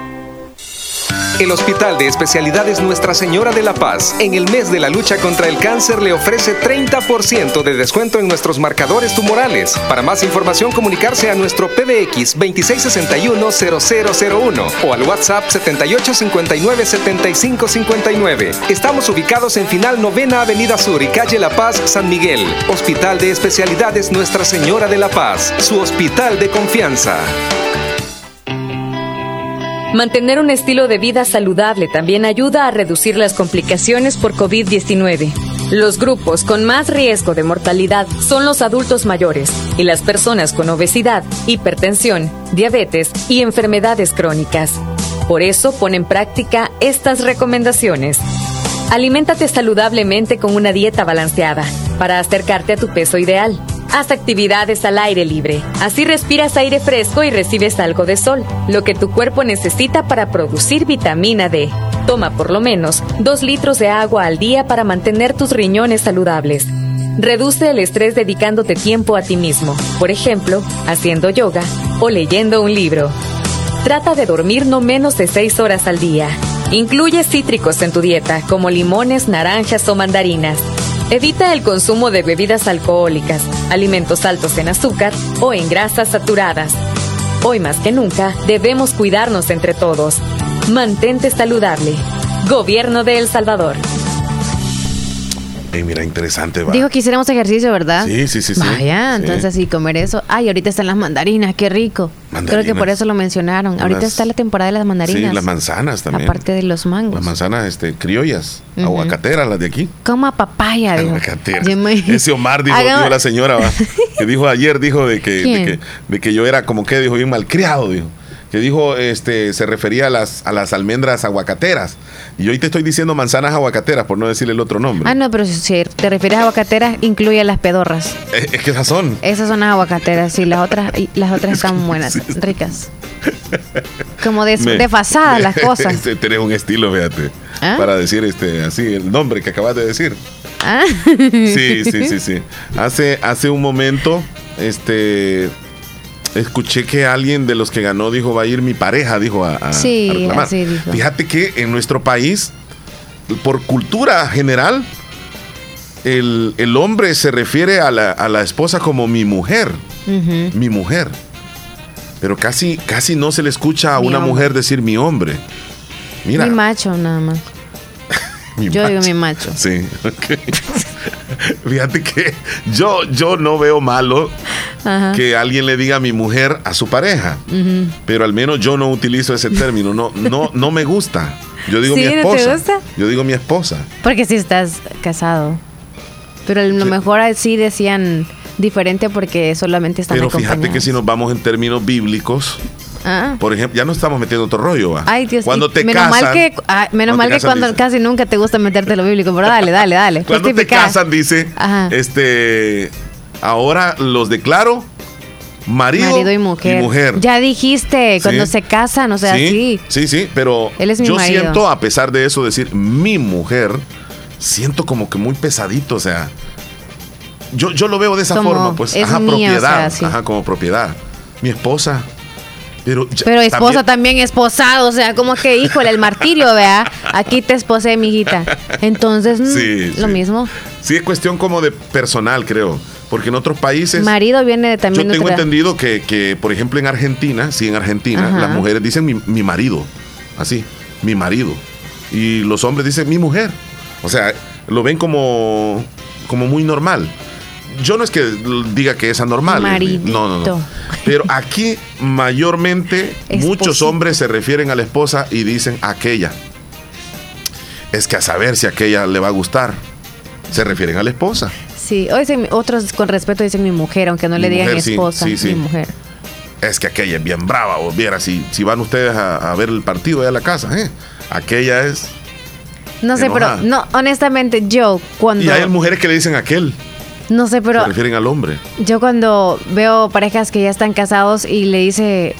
El Hospital de Especialidades Nuestra Señora de la Paz, en el mes de la lucha contra el cáncer, le ofrece 30% de descuento en nuestros marcadores tumorales. Para más información, comunicarse a nuestro PBX 2661-0001 o al WhatsApp 7859-7559. Estamos ubicados en Final Novena Avenida Sur y Calle La Paz, San Miguel. Hospital de Especialidades Nuestra Señora de la Paz, su hospital de confianza. Mantener un estilo de vida saludable también ayuda a reducir las complicaciones por COVID-19. Los grupos con más riesgo de mortalidad son los adultos mayores y las personas con obesidad, hipertensión, diabetes y enfermedades crónicas. Por eso pon en práctica estas recomendaciones. Aliméntate saludablemente con una dieta balanceada para acercarte a tu peso ideal. Haz actividades al aire libre. Así respiras aire fresco y recibes algo de sol, lo que tu cuerpo necesita para producir vitamina D. Toma por lo menos 2 litros de agua al día para mantener tus riñones saludables. Reduce el estrés dedicándote tiempo a ti mismo, por ejemplo, haciendo yoga o leyendo un libro. Trata de dormir no menos de 6 horas al día. Incluye cítricos en tu dieta, como limones, naranjas o mandarinas. Evita el consumo de bebidas alcohólicas, alimentos altos en azúcar o en grasas saturadas. Hoy más que nunca debemos cuidarnos entre todos. Mantente saludable. Gobierno de El Salvador. Mira, interesante, va. Dijo que hiciéramos ejercicio, ¿verdad? Sí, sí, sí. Vaya, Sí. entonces sí, comer eso. Ay, ahorita están las mandarinas, qué rico. Creo que por eso lo mencionaron. Ahorita está la temporada de las mandarinas. Sí, las manzanas también. Aparte de los mangos. Las manzanas este, criollas, Ujú. aguacateras, las de aquí. Coma papaya, dijo. Me- Ese Omar dijo, dijo la señora, va, que dijo ayer, dijo de que, de que, de que yo era como que dijo bien malcriado, dijo. Que dijo, este, se refería a las, a las almendras aguacateras. Y hoy te estoy diciendo manzanas aguacateras, por no decirle el otro nombre. Ah, no, pero si te refieres a aguacateras, incluye las pedorras. Es, es que esas son. Esas son las aguacateras, sí, las otras, y las otras están buenas, ricas. Como des- Me- desfasadas las cosas. Este, Tenés un estilo, fíjate. ¿Ah? Para decir este así el nombre que acabas de decir. Ah. Sí, sí, sí, sí. Hace, hace un momento, este escuché que alguien de los que ganó dijo va a ir mi pareja, dijo a, a- Sí, a reclamar. así dijo. Fíjate que en nuestro país, por cultura general, el, el hombre se refiere a la, a la esposa como mi mujer, mi mujer. Pero casi, casi no se le escucha a Mi una hombre. mujer decir mi hombre. Mira, Mi macho, nada más. Yo digo mi macho. Sí, ok. Fíjate que yo, yo no veo malo Ajá. que alguien le diga a mi mujer a su pareja, pero al menos yo no utilizo ese término, no, no, no me gusta. Yo digo ¿Sí? mi ¿No te esposa. gusta? Yo digo mi esposa. Porque si estás casado. Pero a lo mejor así decían diferente porque solamente están Pero fíjate que si nos vamos en términos bíblicos, Ah. por ejemplo, ya no estamos metiendo otro rollo. ¿va? Ay, Dios Cuando te menos casan, mal que ah, menos mal que casan, cuando dice. casi nunca te gusta meterte lo bíblico, pero dale, dale, dale. cuando te casan dice, Ajá. este, ahora los declaro marido, Marido y mujer. Ya dijiste, cuando Sí. se casan, o sea, sí. Sí, sí, pero Él es mi yo marido. siento, a pesar de eso, decir mi mujer, siento como que muy pesadito, o sea, yo, yo lo veo de esa Como, forma, pues, es ajá, o propiedad, sea, sí. ajá, como propiedad. Mi esposa, pero, ya- Pero esposa también, esposado, o sea, como que, híjole, el martirio, vea. Aquí te esposé, mi hijita. Entonces, mm, Sí, lo sí. mismo. Sí, es cuestión como de personal, creo, porque en otros países... Marido viene de- Yo también de tengo otra- entendido que, que, por ejemplo, en Argentina, sí, en Argentina, Ajá. las mujeres dicen mi, mi marido, así, mi marido. Y los hombres dicen mi mujer. O sea, lo ven como, como muy normal. Yo no es que diga que es anormal. Leslie. No, no, no. Maridito. Pero aquí mayormente muchos hombres se refieren a la esposa y dicen aquella. Es que a saber si aquella le va a gustar. Se refieren a la esposa. Sí, o dicen- otros con respeto dicen mi mujer, aunque no le digan mujer, sí, esposa, sí, sí. mi mujer. Es que aquella es bien brava, o viera, si, si van ustedes a, a ver el partido allá a la casa, ¿eh? aquella es... No sé, Enojada. pero no, honestamente, yo cuando Y hay mujeres que le dicen aquel, no sé, pero se refieren al hombre. yo cuando veo parejas que ya están casados y le dice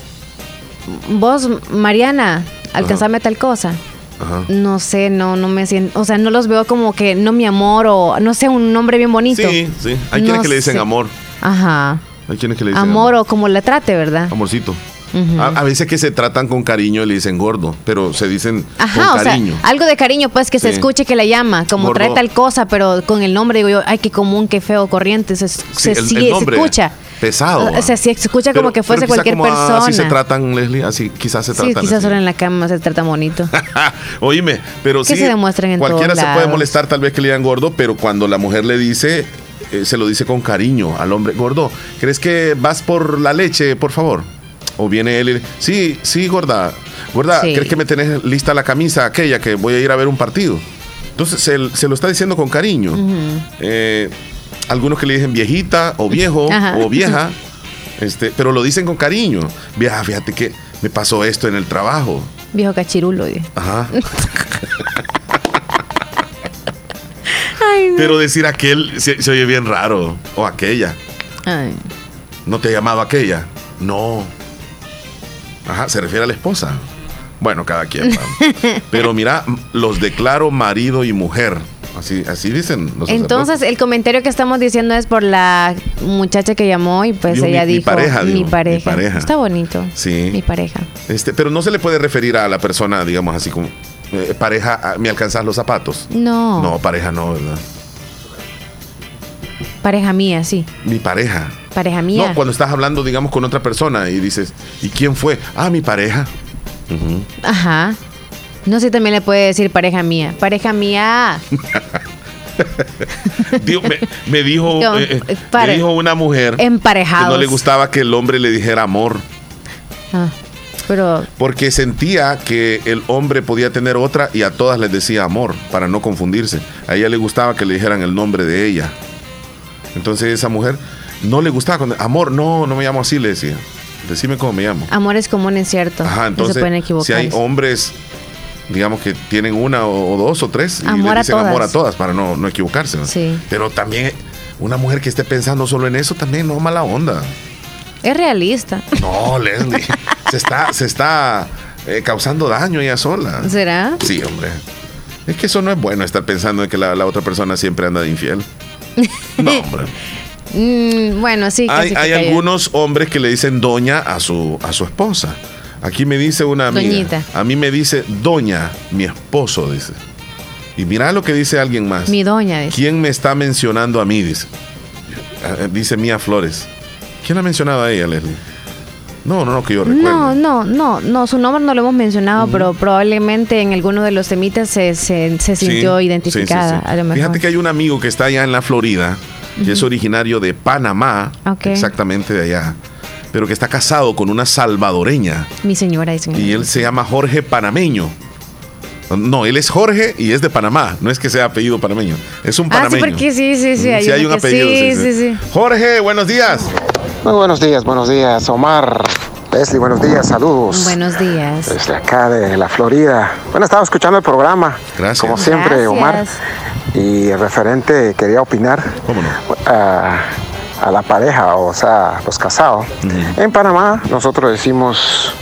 vos Mariana, alcanzame tal cosa. Ajá. No sé, no, no me siento, o sea, no los veo como que no mi amor o no sé, un nombre bien bonito. Sí, sí. Hay quienes que le dicen sé. amor. Ajá. Hay quienes que le dicen Amor o como le trate, ¿verdad? Amorcito. A, a veces que se tratan con cariño y le dicen gordo, pero se dicen Ajá, con o sea, cariño. algo de cariño, pues que se Sí. escuche que la llama, como Gordo. trae tal cosa, pero con el nombre digo yo, ay, qué común, qué feo, corriente, se, se, el- sí, el se escucha. Pesado. O sea, sí, se escucha como que fuese cualquier como persona. Así se tratan, Leslie, así quizás se sí, tratan. quizás así. solo en la cama se trata bonito. Oíme, pero Que sí, se demuestren en cualquiera se puede molestar tal vez que le digan gordo, pero cuando la mujer le dice, eh, se lo dice con cariño al hombre, gordo, ¿crees que vas por la leche, por favor? O viene él y le- sí, sí, gorda, gorda, Sí. ¿crees que me tenés lista la camisa aquella que voy a ir a ver un partido? Entonces se, se lo está diciendo con cariño. Eh, algunos que le dicen viejita o viejo Ajá. o vieja, este, pero lo dicen con cariño. Vieja, fíjate que me pasó esto en el trabajo. Viejo cachirulo. Ajá. Ay, no. Pero decir aquel se, se oye bien raro. O aquella. Ay. ¿No te llamaba aquella? No. Ajá, se refiere a la esposa. Bueno, cada quien. Pero mira, los declaro marido y mujer. Así, así dicen los Entonces, el comentario que estamos diciendo es por la muchacha que llamó y pues ella mi dijo pareja, mi dijo, mi pareja. pareja. Está bonito. Sí. Mi pareja. Este, pero no se le puede referir a la persona, digamos así como eh, pareja, ¿me alcanzas los zapatos? No, No, pareja no, ¿verdad? Pareja mía, sí. Mi pareja. Pareja mía. No, cuando estás hablando, digamos, con otra persona y dices, ¿y quién fue? Ah, mi pareja. Ajá. No sé, también le puede decir pareja mía. Pareja mía. Me, me dijo, eh, eh, me dijo una mujer que Emparejados. no le gustaba que el hombre le dijera amor, Ah, pero porque sentía que el hombre podía tener otra y a todas les decía amor, para no confundirse. A ella le gustaba que le dijeran el nombre de ella. Entonces esa mujer no le gustaba cuando, amor, no, no me llamo así, le decía. Decime cómo me llamo. amores comunes, cierto. Ajá, no entonces, se pueden si equivocar. hay digamos digamos que tienen una o, o dos o tres, y Amor le a dicen amor a todas. todas para no, no equivocarse. ¿no? Sí. Pero también una mujer que esté pensando solo en eso también no mala onda. Es realista. No, Leslie, se está, se está eh, causando daño ella sola. ¿Será? Sí, hombre. Es que eso no es bueno estar pensando en que la, la otra persona siempre anda de infiel. No, hombre. Mm, bueno, sí. hay hay algunos hombres que le dicen doña a su, a su esposa. Aquí me dice una amiga. Doñita. A mí me dice doña, mi esposo, dice. Y mira lo que dice alguien más. Mi doña, dice. ¿Quién me está mencionando a mí? Dice. Eh, Dice Mía Flores. ¿Quién ha mencionado a ella, Leslie? No, no, no, que yo recuerde. No, no, no, no, su nombre no lo hemos mencionado, pero probablemente en alguno de los temitas se, se, sintió sí, identificada. sí, sí. Fíjate que hay un amigo que está allá en la Florida, que es originario de Panamá, exactamente de allá, pero que está casado con una salvadoreña Mi señora y él se llama Jorge Panameño. No, él es Jorge y es de Panamá, no es que sea apellido panameño, es un Ah, sí, panameño. porque sí, sí, sí. Sí, hay un uno que- apellido. Sí, sí, sí. Jorge, buenos días. Muy buenos días, buenos días, Omar. Leslie, buenos días, saludos. Buenos días. Desde acá de la Florida. Bueno, estaba escuchando el programa. Gracias. Como siempre, Gracias. Omar. Y referente, quería opinar a, a la pareja, o sea, los casados. En Panamá, nosotros decimos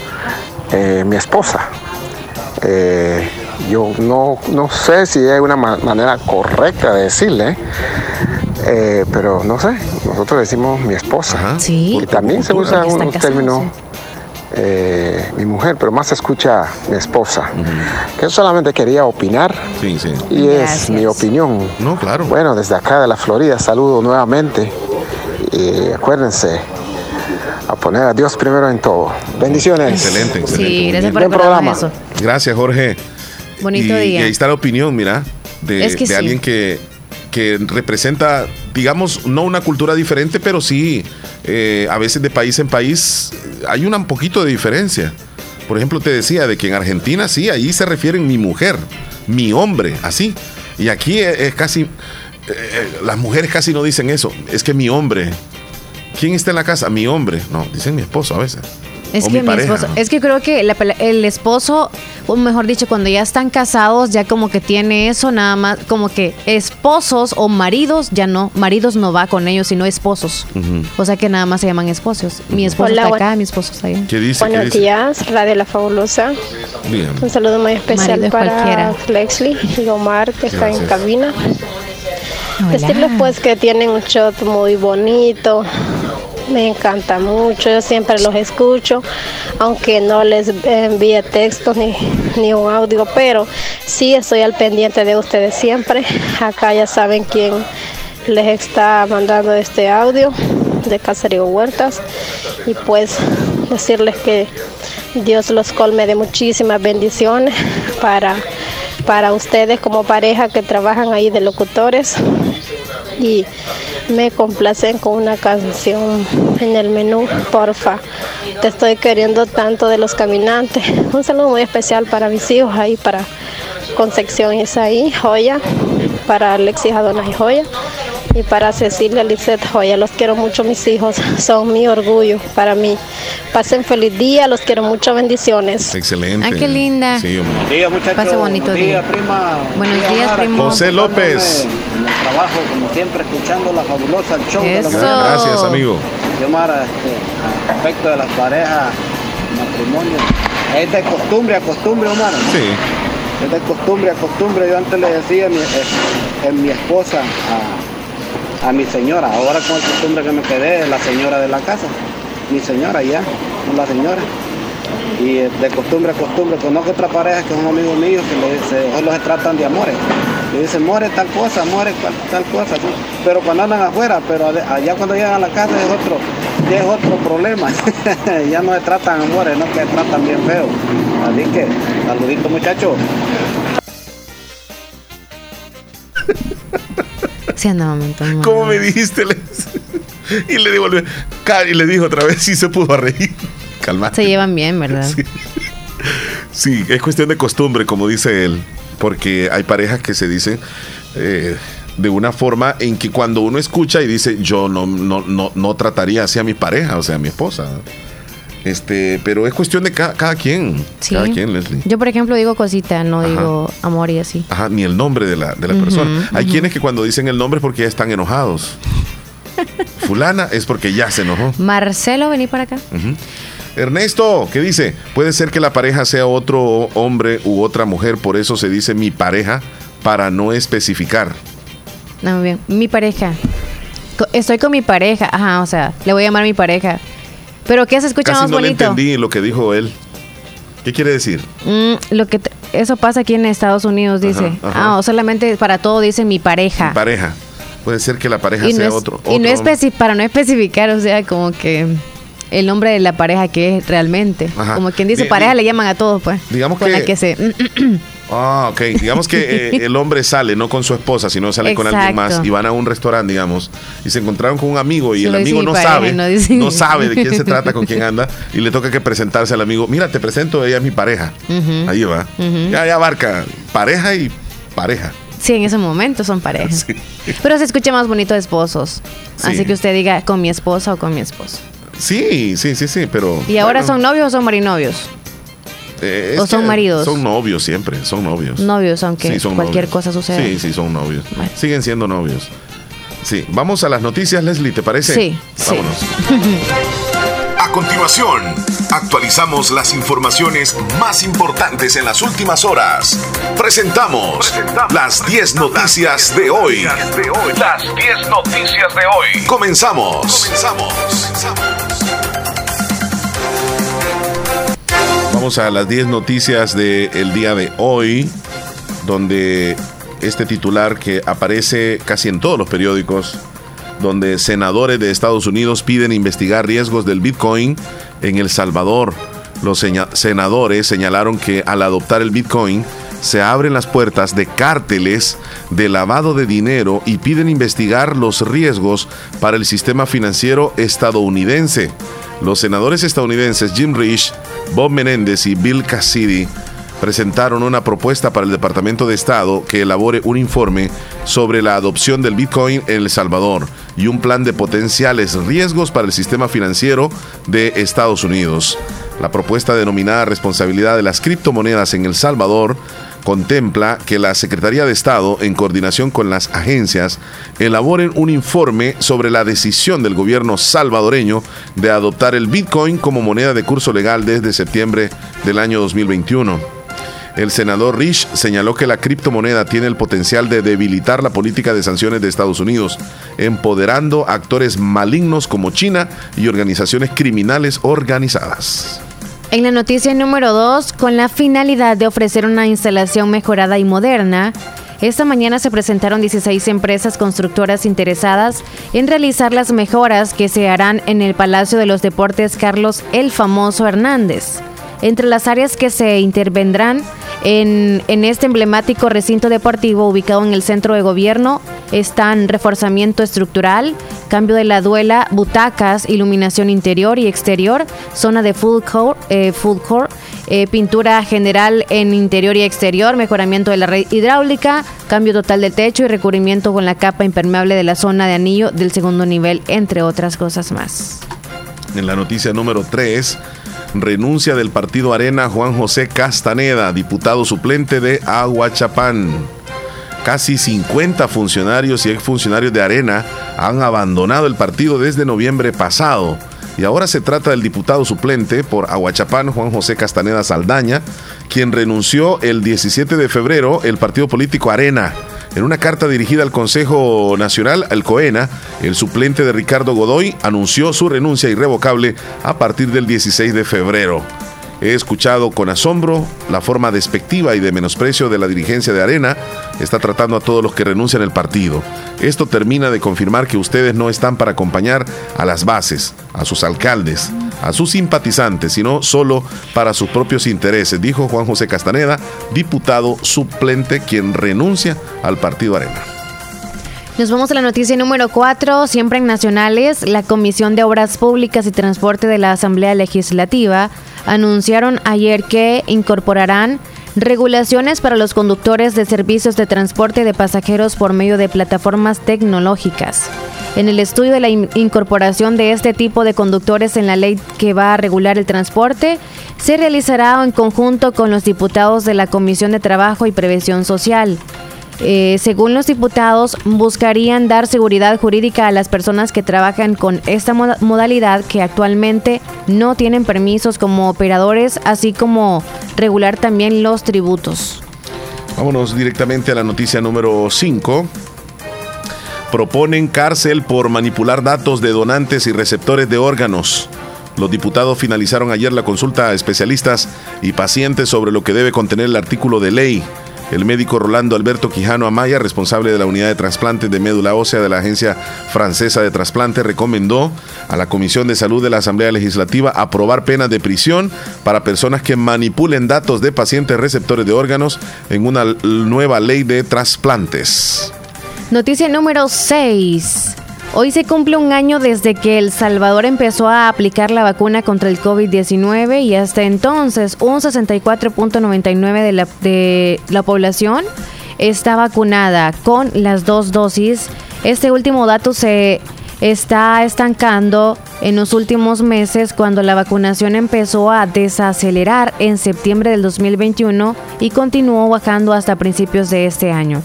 eh, mi esposa. Eh, yo no, no sé si hay una ma- manera correcta de decirle, eh, pero no sé, nosotros decimos mi esposa. Sí. Y también se Porque usa están un casados, término eh, mi mujer, pero más se escucha mi esposa. Que solamente quería opinar. Sí, sí. Y es mi opinión. No, claro. Bueno, desde acá de la Florida saludo nuevamente. Y acuérdense a poner a Dios primero en todo. Bendiciones. Excelente, excelente. Sí, gracias por recordarnos eso. Gracias, Jorge. Bonito y, día. y ahí está la opinión, mira, de, Es que de sí. alguien que, que representa, digamos, no una cultura diferente, pero sí, eh, a veces de país en país hay un poquito de diferencia. Por ejemplo, te decía de que en Argentina sí, ahí se refieren mi mujer, mi hombre, así. Y aquí es, es casi, eh, eh, las mujeres casi no dicen eso, es que mi hombre. ¿Quién está en la casa? Mi hombre. No, dicen mi esposo a veces. Es O que mi pareja, esposo, es que creo que la el esposo, o mejor dicho, cuando ya están casados, ya como que tiene eso, nada más, como que esposos o maridos, ya no, maridos no va con ellos, sino esposos. Ujú. O sea que nada más se llaman esposos. Mi esposo Hola, está acá, mi esposo está allá. ¿Qué dice? ¿Qué Buenos dice? días, Radio La Fabulosa. Bien. Un saludo muy especial Marido para cualquiera. Leslie y Omar, que está en cabina. Hola. Decirles pues que tienen un shot muy bonito. Me encanta mucho, yo siempre los escucho, aunque no les envíe textos ni, ni un audio, pero sí estoy al pendiente de ustedes siempre. Acá ya saben quién les está mandando este audio de Caserío Huertas y pues decirles que Dios los colme de muchísimas bendiciones para, para ustedes como pareja que trabajan ahí de locutores y me complacen con una canción en el menú, porfa. Te estoy queriendo tanto de los caminantes. Un saludo muy especial para mis hijos ahí, para Concepción Isaí, Joya, para Alexis Adonai Joya y para Cecilia Lizeth Joya. Los quiero mucho, mis hijos. Son mi orgullo para mí. Pasen feliz día, los quiero mucho, bendiciones. Excelente. Ah, qué linda. Sí, hombre. Buenos días, muchachos. Pase bonito Buenos días, día. prima. Buenos días, Omar, primo. José López. En el trabajo, como siempre, escuchando la fabulosa el show de la. Gracias, amigo. Y Omar, este, respecto de las parejas, matrimonio, es de costumbre a costumbre, Omar. Sí. Es de costumbre a costumbre. Yo antes le decía a mi, eh, en mi esposa, a, a mi señora. Ahora con la costumbre que me quedé, la señora de la casa. Mi señora ya, no la señora. Y eh, de costumbre a costumbre, conozco otras parejas que son amigos míos que le, se, hoy los tratan de amores. Le dicen, more tal cosa, more tal cosa. Pero cuando andan afuera, pero allá cuando llegan a la casa es otro, ya es otro problema. ya no se tratan amores, no que se tratan bien feo. Así que, saludito muchachos. Sí, andaba montón. ¿Cómo me dijiste? Y le devolvió. Y le dijo otra vez, sí se pudo reír. Calmate. Se llevan bien, ¿verdad? Sí, es cuestión de costumbre, como dice él. Porque hay parejas que se dicen eh, de una forma en que cuando uno escucha y dice, yo no, no, no, no trataría así a mi pareja, o sea, a mi esposa. Este, pero es cuestión de ca- cada quien. Sí. Cada quien, Leslie. Yo, por ejemplo, digo cosita, no digo amor y así. Ajá, ni el nombre de la, de la persona. Hay quienes que cuando dicen el nombre es porque ya están enojados. Fulana es porque ya se enojó. Marcelo, vení para acá. Ernesto, ¿qué dice? Puede ser que la pareja sea otro hombre u otra mujer, por eso se dice mi pareja, para no especificar. No, muy bien. Mi pareja. Estoy con mi pareja. Ajá, o sea, le voy a llamar mi pareja. Pero ¿qué se escucha Casi más no le bonito? entendí lo que dijo él. ¿Qué quiere decir? Mm, lo que eso pasa aquí en Estados Unidos, dice. Ajá, ajá. Ah, o solamente para todo dicen mi pareja. Mi pareja. Puede ser que la pareja y no sea es, otro. y no otro hombre. especi- para no especificar, o sea, como que el nombre de la pareja que es realmente. Ajá. Como quien dice Di- pareja, le llaman a todos, pues. Digamos con que- la que se. Ah, ok. Digamos que eh, el hombre sale no con su esposa, sino sale con alguien más y van a un restaurante, digamos, y se encontraron con un amigo y el amigo mi no pareja sabe, no sabe de quién se trata, con quién anda, y le toca que presentarse al amigo. Mira, te presento, ella es mi pareja. Ahí va. Ya, ya abarca pareja y pareja. Sí, en ese momento son parejas. Pero se escucha más bonito esposos. Sí. Así que usted diga con mi esposa o con mi esposo. Sí, sí, sí, sí, pero. ¿Y ahora bueno, son novios o son marinovios? Eh, o son maridos? Son novios siempre, son novios. Novios, aunque Sí, son cualquier novios. cosa suceda. Sí, sí, son novios. Siguen siendo novios. Sí, vamos a las noticias, Leslie, ¿te parece? Sí, sí. Vámonos. A continuación, actualizamos las informaciones más importantes en las últimas horas. Presentamos las 10 noticias de hoy. Las 10 noticias de hoy. Comenzamos. Vamos a las 10 noticias del día de hoy, donde este titular que aparece casi en todos los periódicos, donde senadores de Estados Unidos piden investigar riesgos del Bitcoin en El Salvador. Los senadores señalaron que al adoptar el Bitcoin se abren las puertas de cárteles de lavado de dinero y piden investigar los riesgos para el sistema financiero estadounidense. Los senadores estadounidenses Jim Rich, Bob Menéndez y Bill Cassidy presentaron una propuesta para el Departamento de Estado que elabore un informe sobre la adopción del Bitcoin en El Salvador y un plan de potenciales riesgos para el sistema financiero de Estados Unidos. La propuesta denominada Responsabilidad de las criptomonedas en El Salvador contempla que la Secretaría de Estado, en coordinación con las agencias, elaboren un informe sobre la decisión del gobierno salvadoreño de adoptar el Bitcoin como moneda de curso legal desde septiembre del año 2021. El senador Rich señaló que la criptomoneda tiene el potencial de debilitar la política de sanciones de Estados Unidos, empoderando actores malignos como China y organizaciones criminales organizadas. En la noticia número 2, con la finalidad de ofrecer una instalación mejorada y moderna, esta mañana se presentaron 16 empresas constructoras interesadas en realizar las mejoras que se harán en el Palacio de los Deportes Carlos el Famoso Hernández. Entre las áreas que se intervendrán en, este emblemático recinto deportivo ubicado en el centro de gobierno están reforzamiento estructural, cambio de la duela, butacas, iluminación interior y exterior, zona de food court, eh, eh, pintura general en interior y exterior, mejoramiento de la red hidráulica, cambio total del techo y recubrimiento con la capa impermeable de la zona de anillo del segundo nivel, entre otras cosas más. En la noticia número 3, renuncia del partido Arena Juan José Castaneda, diputado suplente de Aguachapán. Casi 50 funcionarios y exfuncionarios de Arena han abandonado el partido desde noviembre pasado. Y ahora se trata del diputado suplente por Aguachapán, Juan José Castaneda Saldaña, quien renunció el 17 de febrero el partido político Arena. En una carta dirigida al Consejo Nacional, al COENA, el suplente de Ricardo Godoy anunció su renuncia irrevocable a partir del 16 de febrero. He escuchado con asombro la forma despectiva y de menosprecio de la dirigencia de Arena. Está tratando a todos los que renuncian al partido. Esto termina de confirmar que ustedes no están para acompañar a las bases, a sus alcaldes, a sus simpatizantes, sino solo para sus propios intereses, dijo Juan José Castaneda, diputado suplente quien renuncia al partido Arena. Nos vamos a la noticia número 4, siempre en nacionales. La Comisión de Obras Públicas y Transporte de la Asamblea Legislativa anunciaron ayer que incorporarán regulaciones para los conductores de servicios de transporte de pasajeros por medio de plataformas tecnológicas. En el estudio de la in- incorporación de este tipo de conductores en la ley que va a regular el transporte, se realizará en conjunto con los diputados de la Comisión de Trabajo y Prevención Social. Eh, según los diputados, buscarían dar seguridad jurídica a las personas que trabajan con esta moda- modalidad que actualmente no tienen permisos como operadores, así como regular también los tributos. Vámonos directamente a la noticia número 5. Proponen cárcel por manipular datos de donantes y receptores de órganos. Los diputados finalizaron ayer la consulta a especialistas y pacientes sobre lo que debe contener el artículo de ley. El médico Rolando Alberto Quijano Amaya, responsable de la unidad de trasplantes de médula ósea de la Agencia Francesa de Trasplante, recomendó a la Comisión de Salud de la Asamblea Legislativa aprobar penas de prisión para personas que manipulen datos de pacientes receptores de órganos en una nueva ley de trasplantes. Noticia número 6. Hoy se cumple un año desde que El Salvador empezó a aplicar la vacuna contra el COVID-19 y hasta entonces un 64.99 de la, de la población está vacunada con las dos dosis. Este último dato se está estancando en los últimos meses cuando la vacunación empezó a desacelerar en septiembre del 2021 y continuó bajando hasta principios de este año.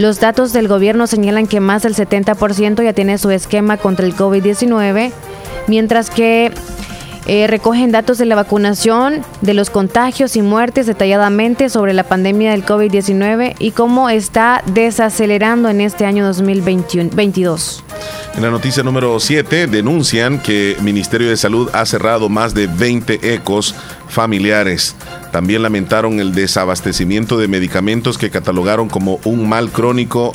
Los datos del gobierno señalan que más del 70% ya tiene su esquema contra el COVID-19, mientras que eh, recogen datos de la vacunación, de los contagios y muertes detalladamente sobre la pandemia del COVID-19 y cómo está desacelerando en este año 2022. En la noticia número 7 denuncian que el Ministerio de Salud ha cerrado más de 20 ecos familiares. También lamentaron el desabastecimiento de medicamentos que catalogaron como un mal crónico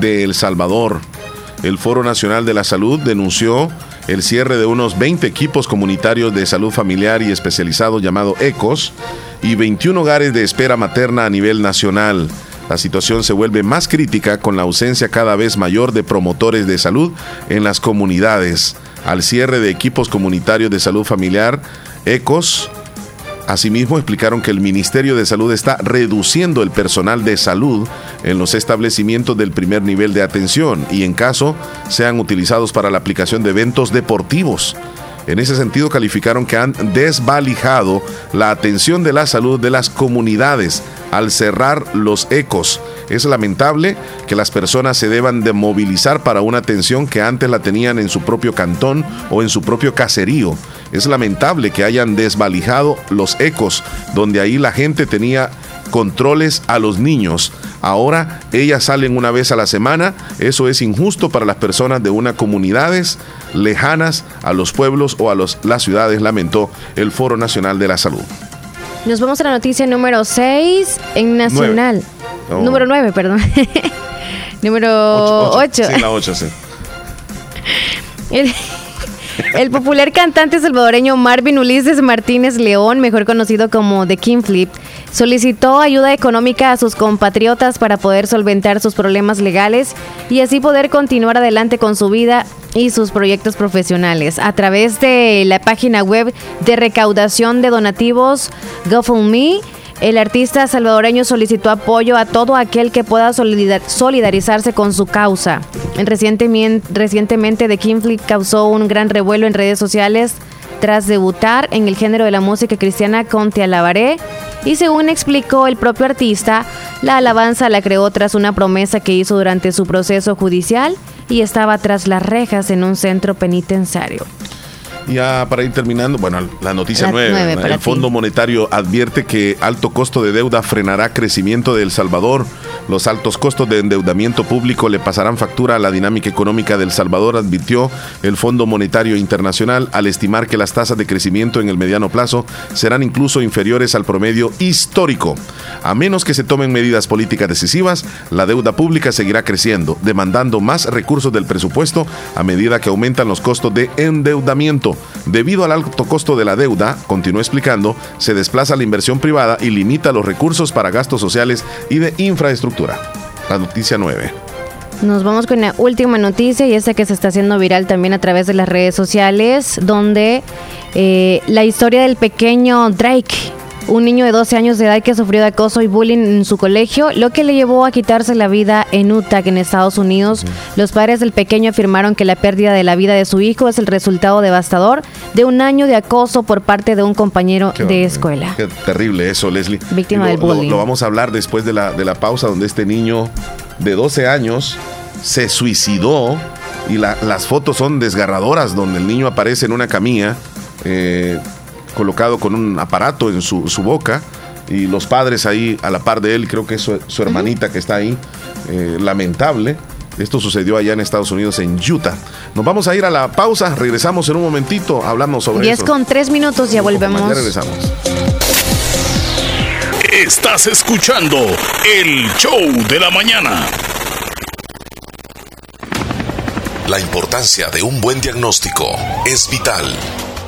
de El Salvador. El Foro Nacional de la Salud denunció el cierre de unos 20 equipos comunitarios de salud familiar y especializado llamado ECOS y 21 hogares de espera materna a nivel nacional. La situación se vuelve más crítica con la ausencia cada vez mayor de promotores de salud en las comunidades. Al cierre de equipos comunitarios de salud familiar, ECOS Asimismo, explicaron que el Ministerio de Salud está reduciendo el personal de salud en los establecimientos del primer nivel de atención y en caso sean utilizados para la aplicación de eventos deportivos. En ese sentido, calificaron que han desvalijado la atención de la salud de las comunidades al cerrar los ecos. Es lamentable que las personas se deban de movilizar para una atención que antes la tenían en su propio cantón o en su propio caserío. Es lamentable que hayan desvalijado los ecos, donde ahí la gente tenía controles a los niños. Ahora ellas salen una vez a la semana. Eso es injusto para las personas de unas comunidades lejanas a los pueblos o a los, las ciudades, lamentó el Foro Nacional de la Salud. Nos vamos a la noticia número 6 en Nacional. Número 9, perdón. número 8. Sí, la 8, sí. El popular cantante salvadoreño Marvin Ulises Martínez León, mejor conocido como The King Flip, solicitó ayuda económica a sus compatriotas para poder solventar sus problemas legales y así poder continuar adelante con su vida y sus proyectos profesionales. A través de la página web de recaudación de donativos GoFundMe, el artista salvadoreño solicitó apoyo a todo aquel que pueda solidarizarse con su causa. Recientemente, The Kingflip causó un gran revuelo en redes sociales tras debutar en el género de la música cristiana con Te Alabaré. Y según explicó el propio artista, la alabanza la creó tras una promesa que hizo durante su proceso judicial y estaba tras las rejas en un centro penitenciario. Ya para ir terminando, bueno, la noticia nueve, el Fondo Monetario advierte que alto costo de deuda frenará crecimiento de El Salvador. Los altos costos de endeudamiento público le pasarán factura a la dinámica económica de El Salvador, advirtió el Fondo Monetario Internacional al estimar que las tasas de crecimiento en el mediano plazo serán incluso inferiores al promedio histórico. A menos que se tomen medidas políticas decisivas, la deuda pública seguirá creciendo, demandando más recursos del presupuesto a medida que aumentan los costos de endeudamiento. Debido al alto costo de la deuda, continuó explicando, se desplaza la inversión privada y limita los recursos para gastos sociales y de infraestructura. La noticia 9. Nos vamos con la última noticia y esta que se está haciendo viral también a través de las redes sociales, donde eh, la historia del pequeño Drake un niño de 12 años de edad que sufrió de acoso y bullying en su colegio, lo que le llevó a quitarse la vida en Utah, en Estados Unidos. Los padres del pequeño afirmaron que la pérdida de la vida de su hijo es el resultado devastador de un año de acoso por parte de un compañero de escuela. Qué terrible eso, Leslie. Víctima del bullying. Lo, vamos a hablar después de la, de la pausa, donde este niño de 12 años se suicidó y las fotos son desgarradoras, donde el niño aparece en una camilla. Eh, colocado con un aparato en su, boca y los padres ahí a la par de él, creo que es su, hermanita que está ahí, eh, lamentable. Esto sucedió allá en Estados Unidos, en Utah. Nos vamos a ir a la pausa, regresamos en un momentito, hablamos sobre 10 con 3 minutos, ya volvemos. Ya regresamos. Estás escuchando el show de la mañana. La importancia de un buen diagnóstico es vital.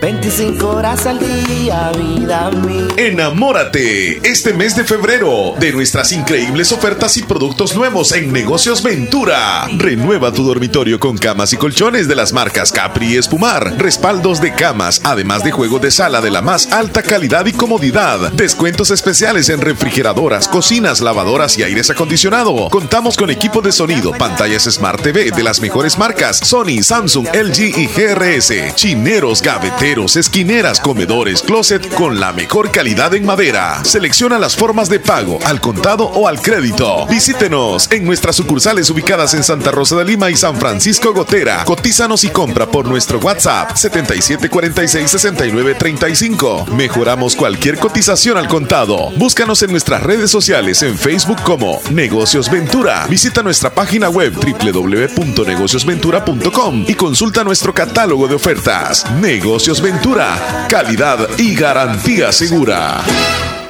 25 horas al día, vida mía. Enamórate este mes de febrero de nuestras increíbles ofertas y productos nuevos en Negocios Ventura. Renueva tu dormitorio con camas y colchones de las marcas Capri y Espumar, respaldos de camas, además de juegos de sala de la más alta calidad y comodidad. Descuentos especiales en refrigeradoras, cocinas, lavadoras y aires acondicionado. Contamos con equipo de sonido, pantallas Smart TV de las mejores marcas Sony, Samsung, LG y GRS, chineros, gaveteros esquineras, comedores, closet con la mejor calidad en madera. Selecciona las formas de pago, al contado o al crédito. Visítenos en nuestras sucursales ubicadas en Santa Rosa de Lima y San Francisco Gotera. Cotízanos y compra por nuestro WhatsApp 77466935. Mejoramos cualquier cotización al contado. Búscanos en nuestras redes sociales en Facebook como Negocios Ventura. Visita nuestra página web www.negociosventura.com y consulta nuestro catálogo de ofertas. Negocios Ventura, calidad y garantía segura.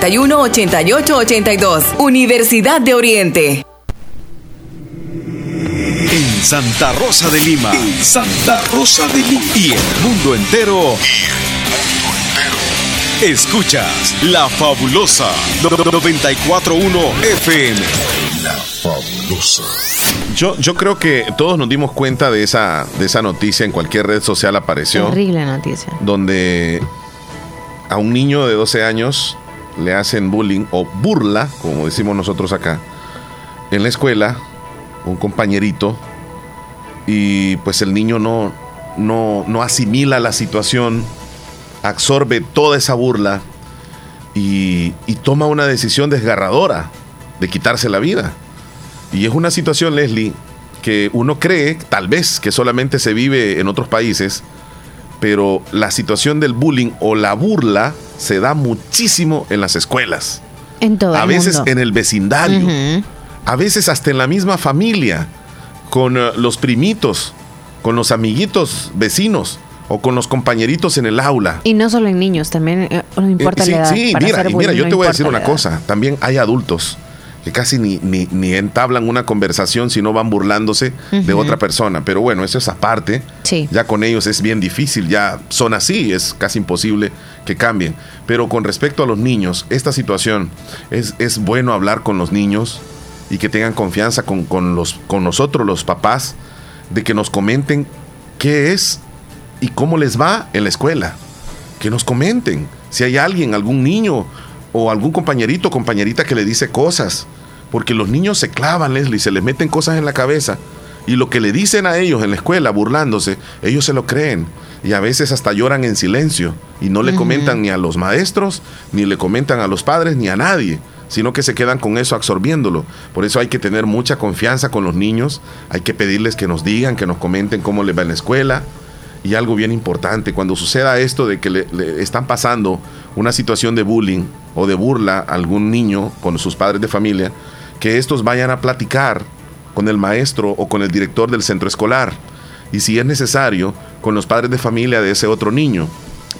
8882 Universidad de Oriente. En Santa Rosa de Lima. En Santa Rosa de Lima. Y el mundo entero. Escuchas La Fabulosa 941 FM. La Fabulosa. Yo, yo creo que todos nos dimos cuenta de esa, de esa noticia en cualquier red social apareció. Terrible noticia. Donde a un niño de 12 años le hacen bullying o burla, como decimos nosotros acá, en la escuela, un compañerito, y pues el niño no, no, no asimila la situación, absorbe toda esa burla y, y toma una decisión desgarradora de quitarse la vida. Y es una situación, Leslie, que uno cree, tal vez, que solamente se vive en otros países, pero la situación del bullying o la burla se da muchísimo en las escuelas. En todo a el veces mundo. en el vecindario, a veces hasta en la misma familia, con eh, los primitos, con los amiguitos vecinos o con los compañeritos en el aula. Y no solo en niños, también eh, no importa Eh, sí, la edad. sí, Para mira, hacer y mira, bullying yo no te voy a decir una cosa. También hay adultos que casi ni, ni, ni entablan una conversación si no van burlándose de otra persona. Pero bueno, eso es aparte. Sí. Ya con ellos es bien difícil, ya son así, es casi imposible que cambien. Pero con respecto a los niños, esta situación es, es bueno hablar con los niños y que tengan confianza con, con los, con nosotros, los papás, de que nos comenten qué es y cómo les va en la escuela. Que nos comenten si hay alguien, algún niño o algún compañerito o compañerita que le dice cosas. Porque los niños se clavan, Leslie, se les meten cosas en la cabeza. Y lo que le dicen a ellos en la escuela, burlándose, ellos se lo creen. Y a veces hasta lloran en silencio. Y no le comentan ni a los maestros, ni le comentan a los padres, ni a nadie. Sino que se quedan con eso absorbiéndolo. Por eso hay que tener mucha confianza con los niños. Hay que pedirles que nos digan, que nos comenten cómo les va en la escuela. Y algo bien importante, cuando suceda esto de que le, le están pasando una situación de bullying o de burla a algún niño con sus padres de familia, que estos vayan a platicar con el maestro o con el director del centro escolar. Y si es necesario, con los padres de familia de ese otro niño.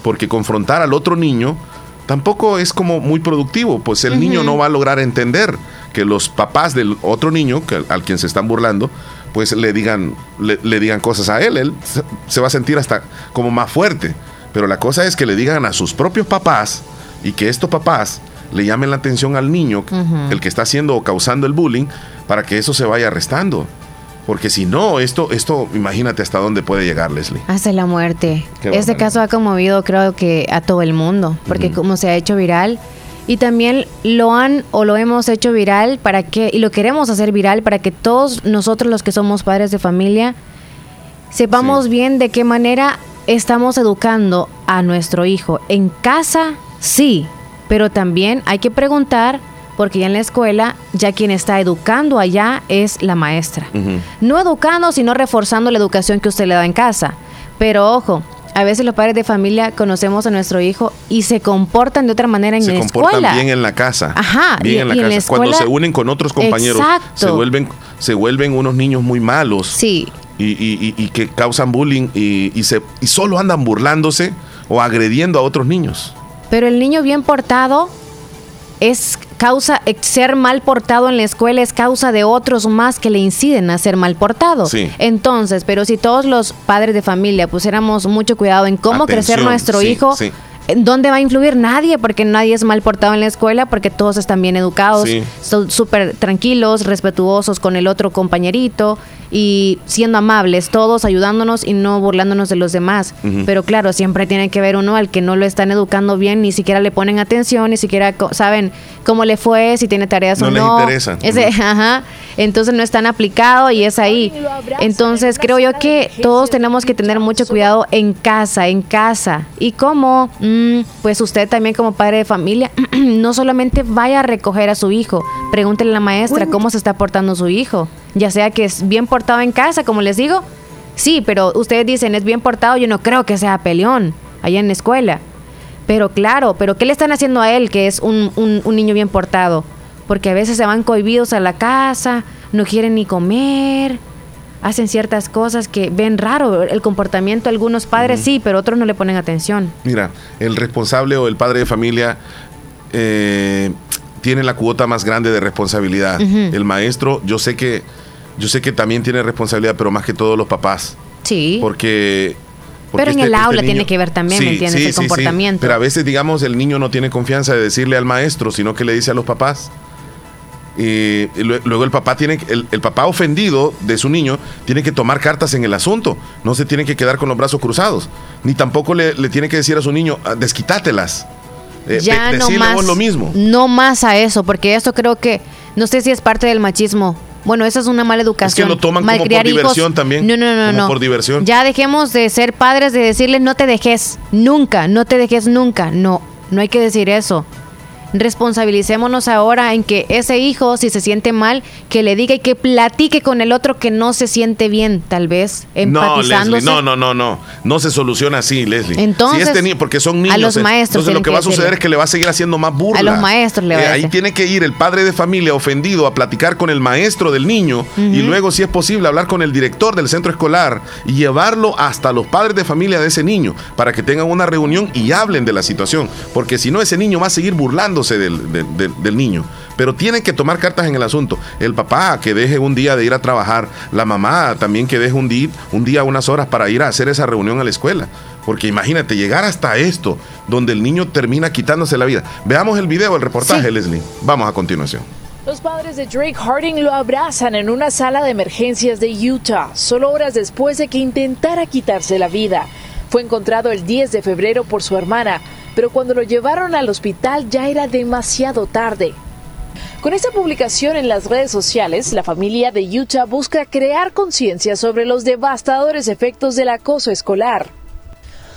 Porque confrontar al otro niño tampoco es como muy productivo, pues el niño no va a lograr entender que los papás del otro niño, que, al quien se están burlando, pues le digan, le, le digan cosas a él. Él se, se va a sentir hasta como más fuerte. Pero la cosa es que le digan a sus propios papás y que estos papás le llamen la atención al niño, el que está haciendo o causando el bullying, para que eso se vaya restando. Porque si no, esto, esto, imagínate hasta dónde puede llegar, Leslie. Hasta la muerte. Qué Este caso ha conmovido creo que a todo el mundo, porque como se ha hecho viral y también lo han o lo hemos hecho viral para que y lo queremos hacer viral para que todos nosotros los que somos padres de familia sepamos bien de qué manera estamos educando a nuestro hijo. En casa, sí, pero también hay que preguntar porque ya en la escuela ya quien está educando allá es la maestra. No educando, sino reforzando la educación que usted le da en casa. Pero ojo, a veces los padres de familia conocemos a nuestro hijo y se comportan de otra manera en se la comportan escuela. bien en la casa. Ajá, Bien y- en la y en casa. la Cuando escuela- se unen con otros compañeros, Exacto. se vuelven, se vuelven unos niños muy malos. Sí. Y, y- y- y que causan bullying y, y se, y solo andan burlándose o agrediendo a otros niños. Pero el niño bien portado es causa, eh, ser mal portado en la escuela es causa de otros más que le inciden a ser mal portado. Sí. Entonces, pero si todos los padres de familia pusiéramos mucho cuidado en cómo crecer nuestro sí, hijo, sí. ¿en ¿dónde va a influir? Nadie, porque nadie es mal portado en la escuela, porque todos están bien educados, Sí. son súper tranquilos, respetuosos con el otro compañerito y siendo amables, todos ayudándonos y no burlándonos de los demás. Pero claro, siempre tiene que ver uno al que no lo están educando bien, ni siquiera le ponen atención, ni siquiera co- saben cómo le fue, si tiene tareas No o les no. interesa. Ese, ajá. Entonces no están aplicado y es ahí. Entonces creo yo que todos tenemos que tener mucho cuidado en casa, en casa. Y como, mm, pues usted también como padre de familia, no solamente vaya a recoger a su hijo, pregúntele a la maestra cómo se está portando su hijo. Ya sea que es bien portado en casa, como les digo. Sí, pero ustedes dicen es bien portado, yo no creo que sea peleón allá en la escuela. Pero claro, pero ¿qué le están haciendo a él que es un, un- un niño bien portado? Porque a veces se van cohibidos a la casa, no quieren ni comer, hacen ciertas cosas que ven raro el comportamiento de algunos padres, sí, pero otros no le ponen atención. Mira, el responsable o el padre de familia eh, tiene la cuota más grande de responsabilidad. El maestro, yo sé que, yo sé que también tiene responsabilidad, pero más que todos los papás. Sí. Porque. porque Pero en el aula tiene que ver también, ¿me entiendes? El comportamiento. Pero a veces, digamos, el niño no tiene confianza de decirle al maestro, sino que le dice a los papás. Y lue- luego el papá tiene el, el papá ofendido de su niño tiene que tomar cartas en el asunto no se tiene que quedar con los brazos cruzados ni tampoco le, le tiene que decir a su niño "Ah, desquitátelas Eh, ya no más, lo mismo no más a eso, porque eso creo que, no sé si es parte del machismo. Bueno, esa es una mala educación. lo toman como por hijos- diversión también, No, no, no, como no. por diversión. Ya dejemos de ser padres de decirles no te dejes nunca, no te dejes nunca. No, no hay que decir eso. Responsabilicémonos ahora en que ese hijo, si se siente mal, que le diga y que platique con el otro que no se siente bien, tal vez, empatizándose. No, no, no, no, no, se soluciona así, Leslie. Entonces, si porque son niños. A los maestros. Entonces lo que va a suceder es que le va a seguir haciendo más burla. A los maestros le va eh, a Ahí tiene que ir el padre de familia ofendido a platicar con el maestro del niño y luego, si es posible, hablar con el director del centro escolar y llevarlo hasta los padres de familia de ese niño para que tengan una reunión y hablen de la situación. Porque si no, ese niño va a seguir del, del, niño. Pero tienen que tomar cartas en el asunto. El papá que deje un día de ir a trabajar, la mamá también que deje un día, un día unas horas para ir a hacer esa reunión a la escuela. Porque imagínate, llegar hasta esto, donde el niño termina quitándose la vida. Veamos el video, el reportaje, Leslie. Vamos a continuación. Los padres de Drake Harding lo abrazan en una sala de emergencias de Utah, solo horas después de que intentara quitarse la vida. Fue encontrado el 10 de febrero por su hermana, pero cuando lo llevaron al hospital ya era demasiado tarde. Con esta publicación en las redes sociales, la familia de Utah busca crear conciencia sobre los devastadores efectos del acoso escolar.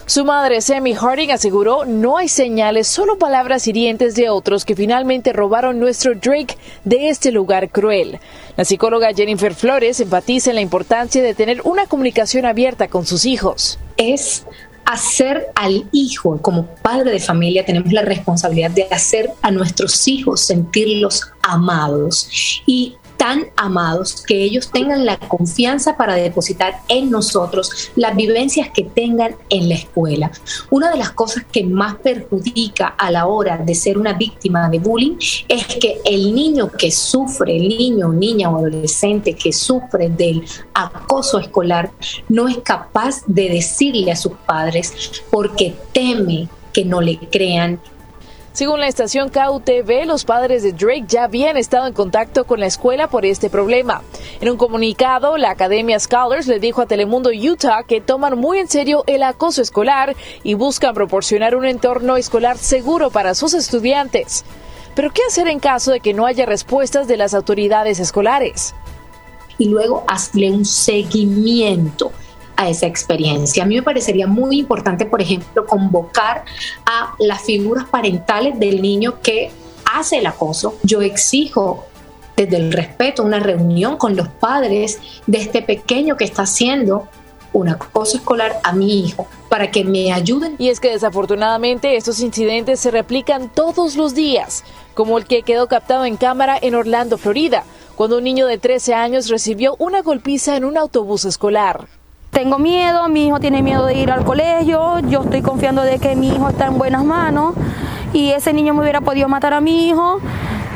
Su madre, Sammy Harding, aseguró no hay señales, solo palabras hirientes de otros que finalmente robaron nuestro Drake de este lugar cruel. La psicóloga Jennifer Flores enfatiza en la importancia de tener una comunicación abierta con sus hijos. Es hacer al hijo, como padre de familia, tenemos la responsabilidad de hacer a nuestros hijos sentirlos amados. Y tan amados que ellos tengan la confianza para depositar en nosotros las vivencias que tengan en la escuela. Una de las cosas que más perjudica a la hora de ser una víctima de bullying es que el niño que sufre, el niño, niña o adolescente que sufre del acoso escolar no es capaz de decirle a sus padres porque teme que no le crean, según la estación KUTV, los padres de Drake ya habían estado en contacto con la escuela por este problema. En un comunicado, la Academia Scholars le dijo a Telemundo Utah que toman muy en serio el acoso escolar y buscan proporcionar un entorno escolar seguro para sus estudiantes. Pero ¿qué hacer en caso de que no haya respuestas de las autoridades escolares? Y luego hazle un seguimiento a esa experiencia. A mí me parecería muy importante, por ejemplo, convocar a las figuras parentales del niño que hace el acoso. Yo exijo desde el respeto una reunión con los padres de este pequeño que está haciendo un acoso escolar a mi hijo para que me ayuden. Y es que desafortunadamente estos incidentes se replican todos los días, como el que quedó captado en cámara en Orlando, Florida, cuando un niño de 13 años recibió una golpiza en un autobús escolar. Tengo miedo, mi hijo tiene miedo de ir al colegio, yo estoy confiando de que mi hijo está en buenas manos y ese niño me hubiera podido matar a mi hijo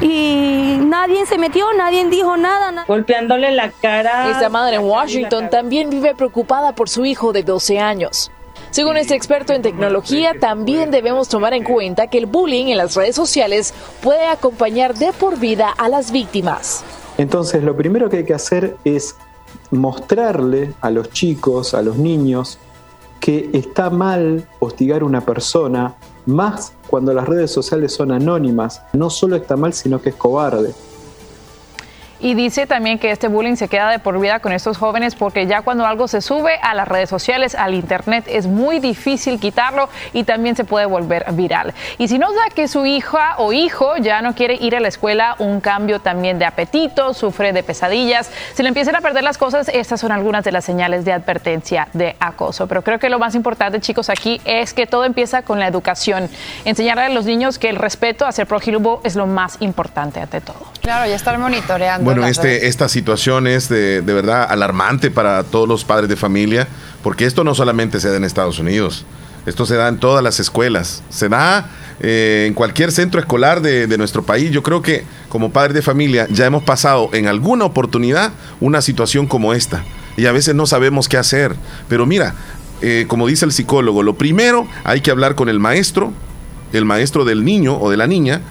y nadie se metió, nadie dijo nada. Golpeándole la cara. Esta madre en Washington también vive preocupada por su hijo de 12 años. Según este experto en tecnología, también debemos tomar en cuenta que el bullying en las redes sociales puede acompañar de por vida a las víctimas. Entonces, lo primero que hay que hacer es mostrarle a los chicos, a los niños, que está mal hostigar a una persona, más cuando las redes sociales son anónimas. No solo está mal, sino que es cobarde. Y dice también que este bullying se queda de por vida con estos jóvenes porque ya cuando algo se sube a las redes sociales, al internet, es muy difícil quitarlo y también se puede volver viral. Y si no da que su hija o hijo ya no quiere ir a la escuela, un cambio también de apetito, sufre de pesadillas, si le empiezan a perder las cosas, estas son algunas de las señales de advertencia de acoso. Pero creo que lo más importante, chicos, aquí es que todo empieza con la educación. Enseñarle a los niños que el respeto a ser prójimo es lo más importante ante todo. Claro, ya estar monitoreando bueno, este, esta situación es de, verdad alarmante para todos los padres de familia, porque esto no solamente se da en Estados Unidos, esto se da en todas las escuelas, se da eh, en cualquier centro escolar de, nuestro país. Yo creo que como padres de familia ya hemos pasado en alguna oportunidad una situación como esta y a veces no sabemos qué hacer. Pero mira, eh, como dice el psicólogo, lo primero hay que hablar con el maestro, el maestro del niño o de la niña,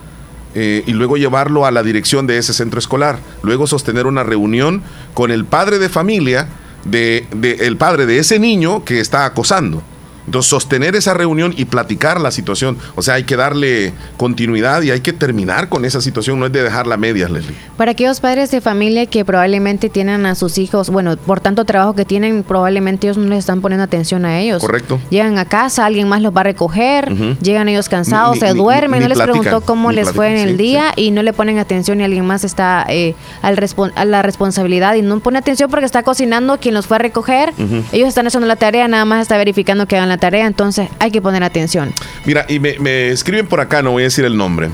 eh, y luego llevarlo a la dirección de ese centro escolar. Luego sostener una reunión con el padre de familia, de, el padre de ese niño que está acosando. Entonces, sostener esa reunión y platicar la situación, o sea, hay que darle continuidad y hay que terminar con esa situación, no es de dejarla a medias, Leslie. Para aquellos padres de familia que probablemente tienen a sus hijos, bueno, por tanto trabajo que tienen, probablemente ellos no les están poniendo atención a ellos. Correcto. Llegan a casa, alguien más los va a recoger, llegan ellos cansados, se duermen, no les preguntó cómo les fue en el día y no le ponen atención y alguien más está eh, al a la responsabilidad y no pone atención porque está cocinando quien los fue a recoger. Ellos están haciendo la tarea, nada más está verificando que hagan la tarea, entonces hay que poner atención. Mira, y me, escriben por acá, no voy a decir el nombre.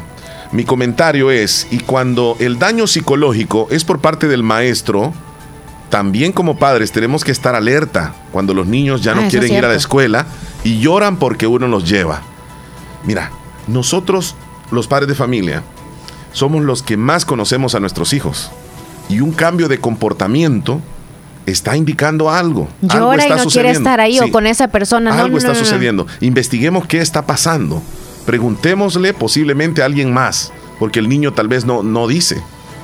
Mi comentario es, y cuando el daño psicológico es por parte del maestro, también como padres tenemos que estar alerta cuando los niños ya no ah, quieren ir a la escuela y lloran porque uno los lleva. Mira, nosotros, los padres de familia, somos los que más conocemos a nuestros hijos. Y un cambio de comportamiento está indicando algo. Llora algo está y no quiere estar ahí o con esa persona. Algo está sucediendo. Investiguemos qué está pasando. Preguntémosle posiblemente a alguien más, porque el niño tal vez no, no dice,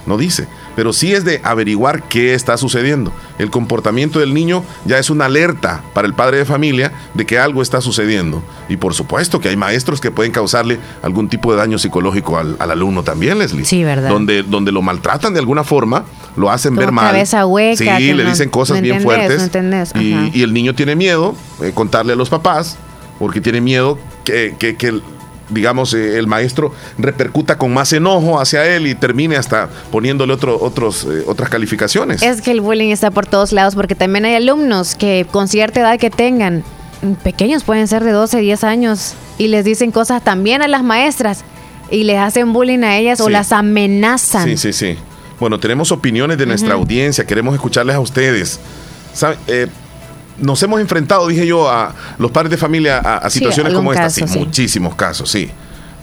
no dice pero sí es de averiguar qué está sucediendo. El comportamiento del niño ya es una alerta para el padre de familia de que algo está sucediendo. Y por supuesto que hay maestros que pueden causarle algún tipo de daño psicológico al, alumno también, Leslie. Sí, ¿verdad? Donde, donde lo maltratan de alguna forma, lo hacen ver mal. Cabeza hueca. Sí, le dicen cosas bien fuertes. y, el niño tiene miedo de contarle a los papás porque tiene miedo que, que, que digamos, eh, el maestro repercuta con más enojo hacia él y termine hasta poniéndole otro, otros, eh, otras calificaciones. Es que el bullying está por todos lados porque también hay alumnos que con cierta edad que tengan, pequeños pueden ser de 12, 10 años, y les dicen cosas también a las maestras y les hacen bullying a ellas o las amenazan. Sí, sí, sí. Bueno, tenemos opiniones de nuestra audiencia, queremos escucharles a ustedes. ¿Sabe? Eh, nos hemos enfrentado, dije yo, a los padres de familia a, situaciones como esta. Sí, muchísimos casos, sí.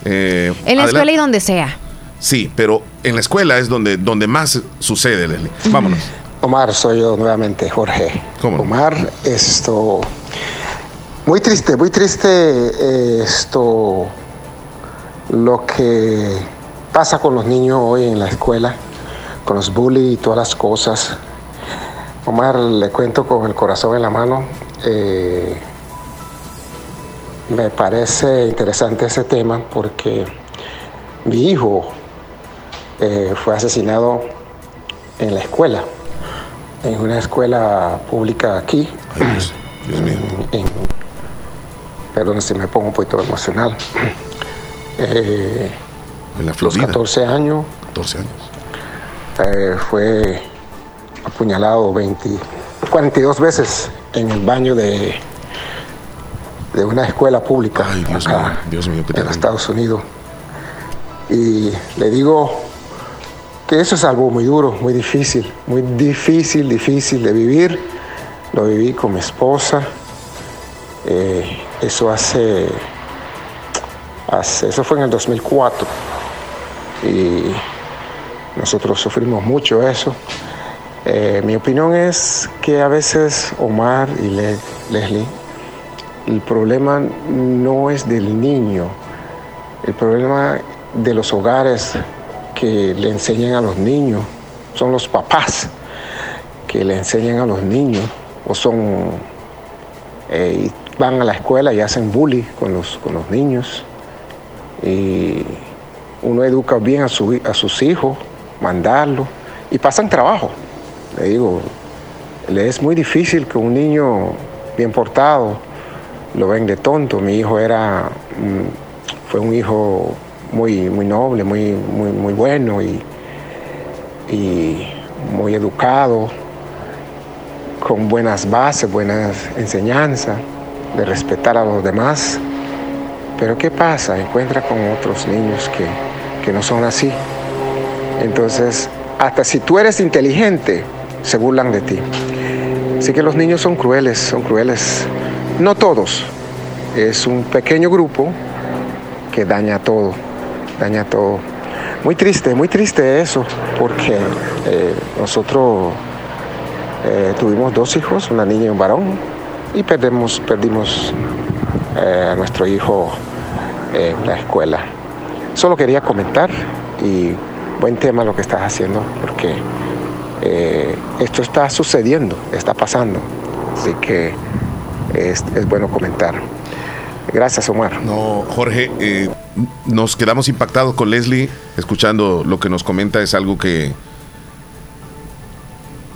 Eh, en la escuela y donde sea. Sí, pero en la escuela es donde, donde más sucede, Leslie. Vámonos. Omar, soy yo nuevamente, Jorge. ¿Cómo? Omar, esto. Muy triste, muy triste eh, esto. Lo que pasa con los niños hoy en la escuela, con los bullies y todas las cosas. Omar, le cuento con el corazón en la mano. Eh, me parece interesante ese tema porque mi hijo eh, fue asesinado en la escuela, en una escuela pública aquí. Dios, mío. perdón si me pongo un poquito emocional. Eh, en la Florida. 14 años. 14 años. fue apuñalado 20, 42 veces en el baño de, de una escuela pública en Estados Unidos. Y le digo que eso es algo muy duro, muy difícil, muy difícil, difícil de vivir. Lo viví con mi esposa. Eh, eso hace, hace, eso fue en el 2004. Y nosotros sufrimos mucho eso. Eh, mi opinión es que a veces Omar y Leslie, el problema no es del niño, el problema de los hogares que le enseñan a los niños, son los papás que le enseñan a los niños, o son, eh, van a la escuela y hacen bullying con los, con los niños. Y uno educa bien a, a sus hijos, mandarlos, y pasan trabajo le digo, le es muy difícil que un niño bien portado lo ven de tonto. Mi hijo era, mm, fue un hijo muy, muy noble, muy, muy, muy bueno y, y muy educado, con buenas bases, buenas enseñanzas, de respetar a los demás. Pero ¿qué pasa? Encuentra con otros niños que, que no son así. Entonces, hasta si tú eres inteligente, se burlan de ti. Así que los niños son crueles, son crueles. No todos, es un pequeño grupo que daña todo, daña todo. Muy triste, muy triste eso, porque eh, nosotros eh, tuvimos dos hijos, una niña y un varón, y perdemos, perdimos eh, a nuestro hijo en la escuela. Solo quería comentar y buen tema lo que estás haciendo, porque eh, esto está sucediendo, está pasando. Así que es, bueno comentar. Gracias, Omar. No, Jorge, eh, nos quedamos impactados con Leslie, escuchando lo que nos comenta, es algo que,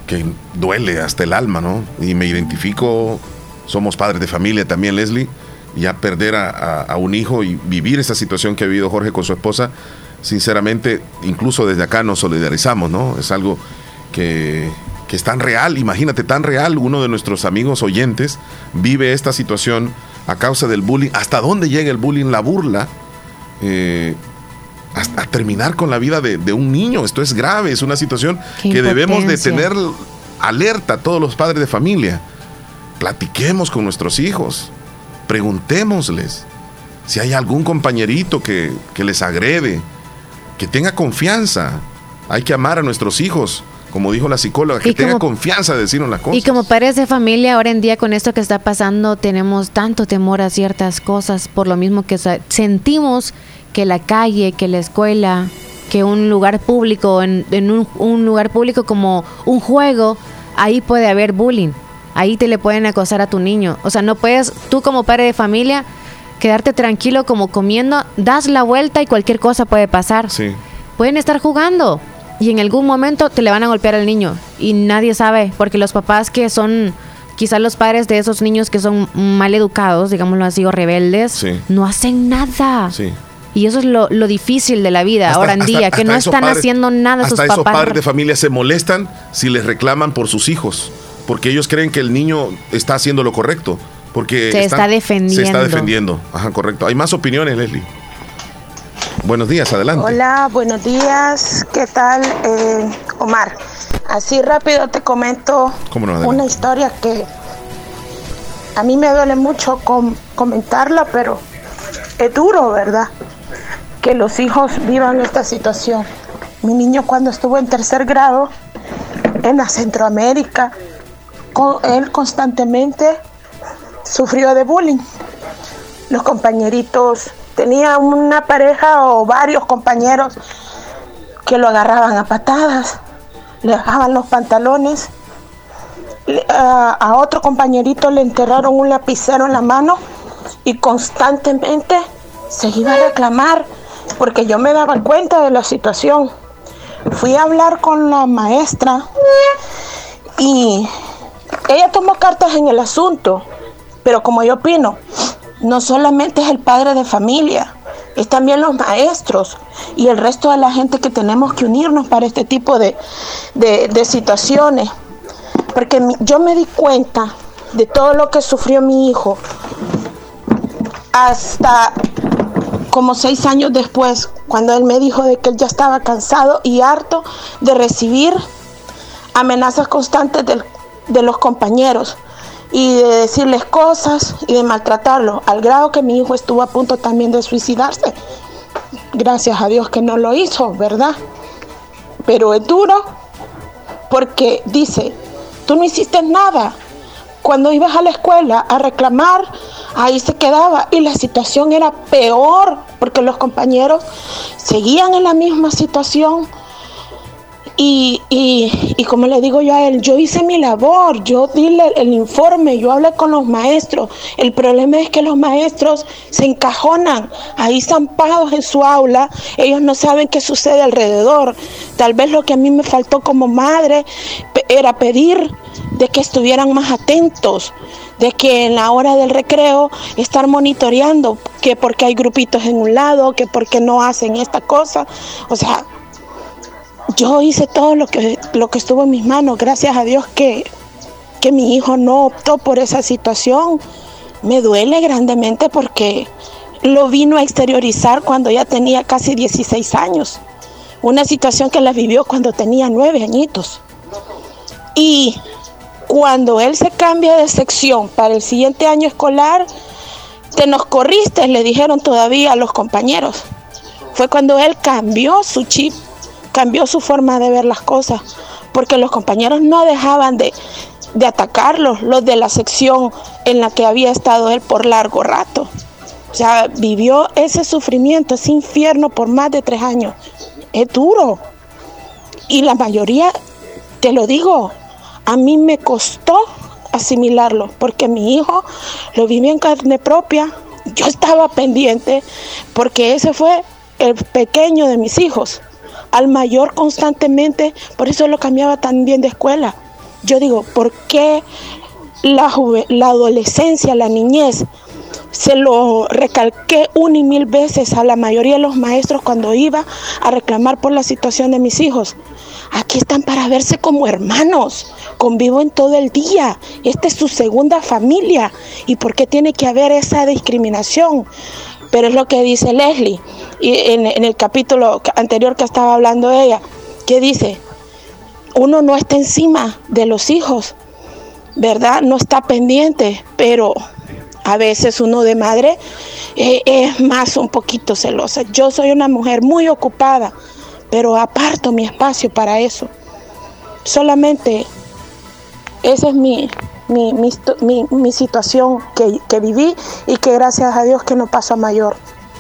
que duele hasta el alma, ¿no? Y me identifico, somos padres de familia también, Leslie, ya perder a, un hijo y vivir esa situación que ha vivido Jorge con su esposa, sinceramente, incluso desde acá nos solidarizamos, ¿no? Es algo que, que es tan real, imagínate, tan real, uno de nuestros amigos oyentes vive esta situación a causa del bullying, hasta dónde llega el bullying, la burla, eh, hasta terminar con la vida de, un niño. Esto es grave, es una situación que debemos de tener alerta a todos los padres de familia. Platiquemos con nuestros hijos, preguntémosles si hay algún compañerito que, que les agrede, que tenga confianza. Hay que amar a nuestros hijos como dijo la psicóloga, que tenga confianza de decirnos las cosas. Y como padres de familia, ahora en día con esto que está pasando, tenemos tanto temor a ciertas cosas, por lo mismo que sentimos que la calle, que la escuela, que un lugar público, en, un, lugar público como un juego, ahí puede haber bullying. Ahí te le pueden acosar a tu niño. O sea, no puedes, tú como padre de familia, quedarte tranquilo como comiendo, das la vuelta y cualquier cosa puede pasar. Sí. Pueden estar jugando y en algún momento te le van a golpear al niño y nadie sabe, porque los papás que son quizás los padres de esos niños que son mal educados, digámoslo así, o rebeldes, no hacen nada. Y eso es lo, difícil de la vida ahora en día, que no están haciendo nada sus esos padres de familia se molestan si les reclaman por sus hijos, porque ellos creen que el niño está haciendo lo correcto. Porque se está defendiendo. Se está defendiendo. Ajá, correcto. Hay más opiniones, Leslie. Buenos días, adelante. Hola, buenos días. ¿Qué tal, eh, Omar? Así rápido te comento una historia que a mí me duele mucho comentarla, pero es duro, ¿verdad? Que los hijos vivan esta situación. Mi niño cuando estuvo en tercer grado en la Centroamérica, él constantemente sufrió de bullying. Los compañeritos tenía una pareja o varios compañeros que lo agarraban a patadas, le bajaban los pantalones, a, otro compañerito le enterraron un lapicero en la mano y constantemente se iba a reclamar porque yo me daba cuenta de la situación. Fui a hablar con la maestra y ella tomó cartas en el asunto, pero como yo opino, no solamente es el padre de familia, es también los maestros y el resto de la gente que tenemos que unirnos para este tipo de, situaciones. Porque yo me di cuenta de todo lo que sufrió mi hijo hasta como seis años después, cuando él me dijo de que él ya estaba cansado y harto de recibir amenazas constantes de los compañeros y de decirles cosas y de maltratarlo, al grado que mi hijo estuvo a punto también de suicidarse. Gracias a Dios que no lo hizo, ¿verdad? Pero es duro porque dice, tú no hiciste nada. Cuando ibas a la escuela a reclamar, ahí se quedaba y la situación era peor porque los compañeros seguían en la misma situación y, y, como le digo yo a él, yo hice mi labor, yo di el informe, yo hablé con los maestros. El problema es que los maestros se encajonan ahí zampados en su aula, ellos no saben qué sucede alrededor. Tal vez lo que a mí me faltó como madre era pedir de que estuvieran más atentos, de que en la hora del recreo estar monitoreando que porque hay grupitos en un lado, que porque no hacen esta cosa. O sea, yo hice todo lo que, lo que estuvo en mis manos. Gracias a Dios que, que mi hijo no optó por esa situación. Me duele grandemente porque lo vino a exteriorizar cuando ya tenía casi 16 años. Una situación que la vivió cuando tenía nueve añitos. Y cuando él se cambia de sección para el siguiente año escolar, te nos corriste, le dijeron todavía a los compañeros. Fue cuando él cambió su chip cambió su forma de ver las cosas, porque los compañeros no dejaban de, de atacarlos, los de la sección en la que había estado él por largo rato. O sea, vivió ese sufrimiento, ese infierno por más de tres años. Es duro. Y la mayoría, te lo digo, a mí me costó asimilarlo, porque mi hijo lo vivió en carne propia. Yo estaba pendiente porque ese fue el pequeño de mis hijos. Al mayor constantemente, por eso lo cambiaba también de escuela. Yo digo, ¿por qué la, la adolescencia, la niñez, se lo recalqué una y mil veces a la mayoría de los maestros cuando iba a reclamar por la situación de mis hijos. Aquí están para verse como hermanos, conviven todo el día, esta es su segunda familia. ¿Y por qué tiene que haber esa discriminación? Pero es lo que dice Leslie y en, el capítulo anterior que estaba hablando ella, que dice, uno no está encima de los hijos, ¿verdad? No está pendiente, pero a veces uno de madre eh, es más un poquito celosa. Yo soy una mujer muy ocupada, pero aparto mi espacio para eso. Solamente esa es mi, mi, mi, situación que, que, viví y que gracias a Dios que no pasa mayor.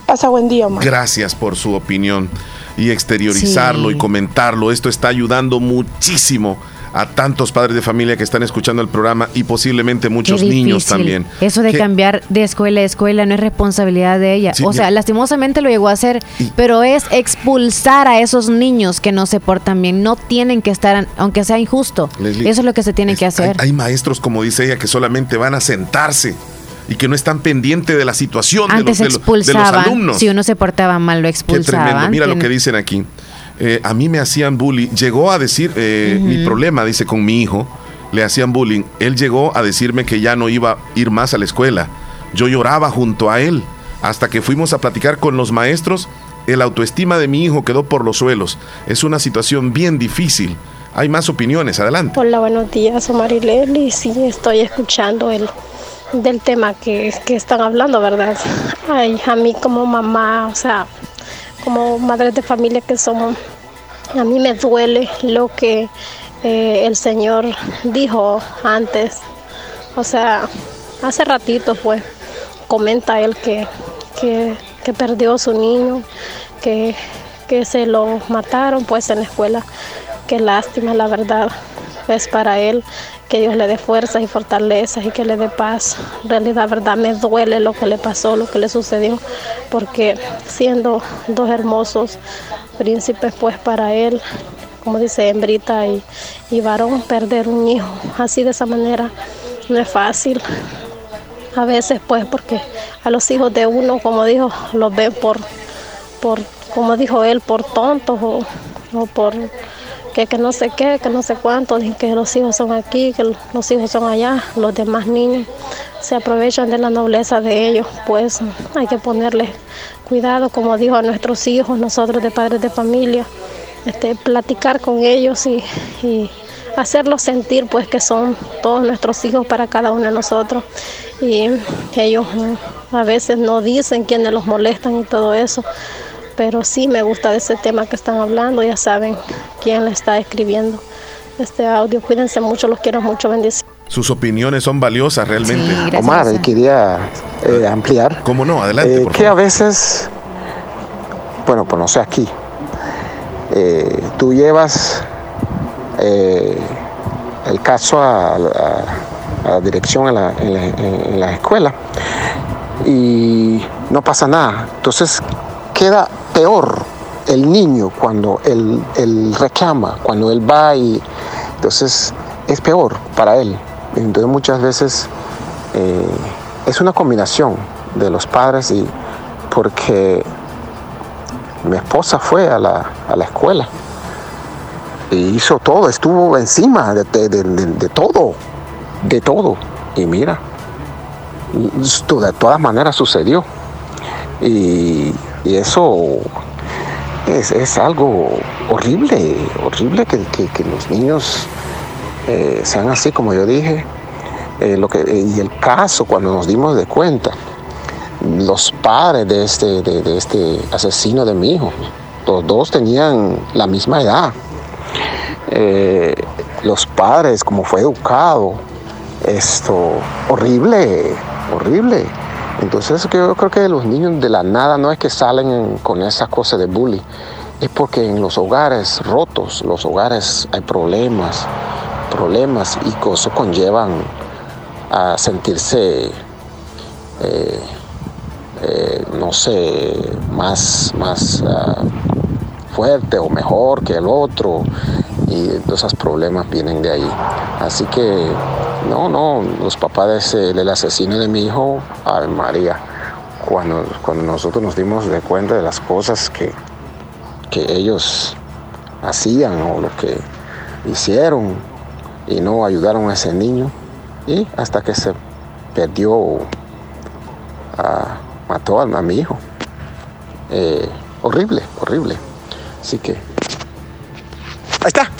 Pasa buen día, Omar. Gracias por su opinión y exteriorizarlo y comentarlo. Esto está ayudando muchísimo a tantos padres de familia que están escuchando el programa y posiblemente muchos niños también. Eso de cambiar de escuela a escuela no es responsabilidad de ella. o sea, lastimosamente lo llegó a hacer, pero es expulsar a esos niños que no se portan bien. No tienen que estar, aunque sea injusto. Eso es lo que se tiene que hacer. Hay, maestros, como dice ella, que solamente van a sentarse y que no están pendientes de la situación de, los, alumnos. Si uno se portaba mal, lo expulsaban. Mira lo que dicen aquí. Eh, a mí me hacían bullying. Llegó a decir, eh, mi problema, dice, con mi hijo, le hacían bullying. Él llegó a decirme que ya no iba a ir más a la escuela. Yo lloraba junto a él. Hasta que fuimos a platicar con los maestros, el autoestima de mi hijo quedó por los suelos. Es una situación bien difícil. Hay más opiniones, adelante. Hola, buenos días, Marileli. Sí, estoy escuchando el del tema que, que están hablando, ¿verdad? Ay, a mí como mamá, o sea, como madres de familia que somos, a mí me duele lo que eh, el Señor dijo antes. O sea, hace ratito fue, comenta él que, que, perdió su niño, que, que se lo mataron pues en la escuela. Qué lástima, la verdad, es para él que Dios le dé fuerzas y fortalezas y que le dé paz. En realidad, verdad, me duele lo que le pasó, lo que le sucedió, porque siendo dos hermosos príncipes, pues para él, como dice hembrita y, y varón, perder un hijo así de esa manera no es fácil. A veces, pues, porque a los hijos de uno, como dijo, los ven por, por como dijo él, por tontos o, o por que, no sé qué, que no sé cuánto, que los hijos son aquí, que los hijos son allá, los demás niños se aprovechan de la nobleza de ellos, pues hay que ponerles cuidado, como dijo a nuestros hijos, nosotros de padres de familia, este, platicar con ellos y, y hacerlos sentir pues que son todos nuestros hijos para cada uno de nosotros. Y ellos a veces no dicen quiénes los molestan y todo eso pero sí me gusta de ese tema que están hablando, ya saben quién le está escribiendo este audio. Cuídense mucho, los quiero mucho, bendiciones. Sus opiniones son valiosas realmente. Omar, quería eh, ampliar. ¿Cómo no? Adelante. Eh, que a veces, bueno, pues no sé aquí, eh, tú llevas el caso a, la dirección en la, en la escuela y no pasa nada. Entonces queda peor el niño cuando él, reclama, cuando él va y entonces es peor para él. Entonces muchas veces eh, es una combinación de los padres y porque mi esposa fue a la, escuela y hizo todo, estuvo encima de, todo, de todo. Y mira, de todas maneras sucedió. Y y eso es, algo horrible, horrible que, los niños eh, sean así, como yo dije. Eh, lo que, y el caso, cuando nos dimos de cuenta, los padres de este, de, este asesino de mi hijo, los dos tenían la misma edad. Eh, los padres, como fue educado, esto, horrible, horrible. Entonces yo creo que los niños de la nada no es que salen con esas cosas de bullying, es porque en los hogares rotos, los hogares hay problemas, problemas y eso conllevan a sentirse, eh, eh, no sé, más, más ah, fuerte o mejor que el otro. Y esos problemas vienen de ahí. Así que, no, no, los papás del asesino de mi hijo, Ave María, cuando, cuando nosotros nos dimos de cuenta de las cosas que, que ellos hacían o lo que hicieron y no ayudaron a ese niño, y hasta que se perdió, mató a, mi hijo. Eh, horrible, horrible. Así que... Ahí está.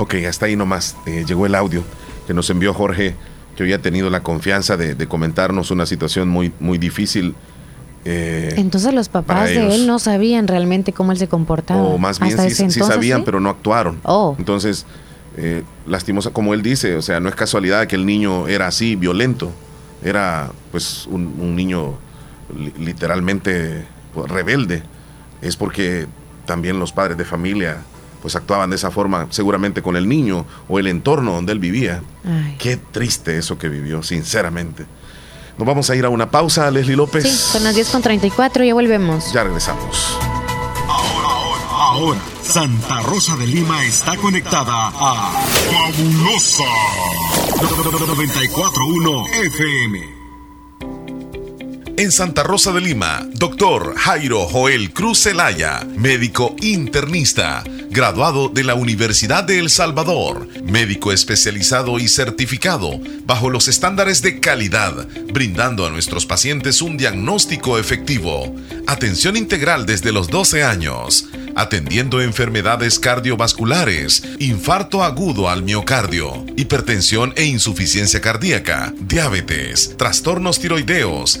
Ok, hasta ahí nomás. Eh, llegó el audio que nos envió Jorge que había tenido la confianza de, comentarnos una situación muy, muy difícil. Eh, entonces los papás de él no sabían realmente cómo él se comportaba. O más bien sí, sabían, pero no actuaron. Oh. Entonces, eh, lastimosa, como él dice, o sea, no es casualidad que el niño era así, violento. Era pues un, niño literalmente pues, rebelde. Es porque también los padres de familia pues actuaban de esa forma seguramente con el niño o el entorno donde él vivía. Qué triste eso que vivió, sinceramente. Nos vamos a ir a una pausa, Leslie López. Sí, son las 10 con 34, ya volvemos. Ya regresamos. Ahora, ahora, ahora, Santa Rosa de Lima está conectada a Fabulosa 941 FM. En Santa Rosa de Lima, doctor Jairo Joel Cruz Zelaya, médico internista, graduado de la Universidad de El Salvador, médico especializado y certificado bajo los estándares de calidad, brindando a nuestros pacientes un diagnóstico efectivo, atención integral desde los 12 años. Atendiendo enfermedades cardiovasculares, infarto agudo al miocardio, hipertensión e insuficiencia cardíaca, diabetes, trastornos tiroideos,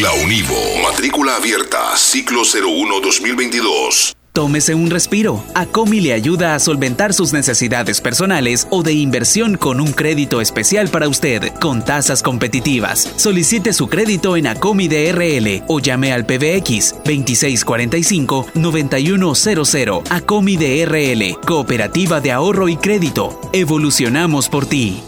la Univo. Matrícula abierta ciclo 01-2022. Tómese un respiro. Acomi le ayuda a solventar sus necesidades personales o de inversión con un crédito especial para usted, con tasas competitivas. Solicite su crédito en Acomi DRL o llame al PBX 2645-9100. Acomi DRL, Cooperativa de Ahorro y Crédito. Evolucionamos por ti.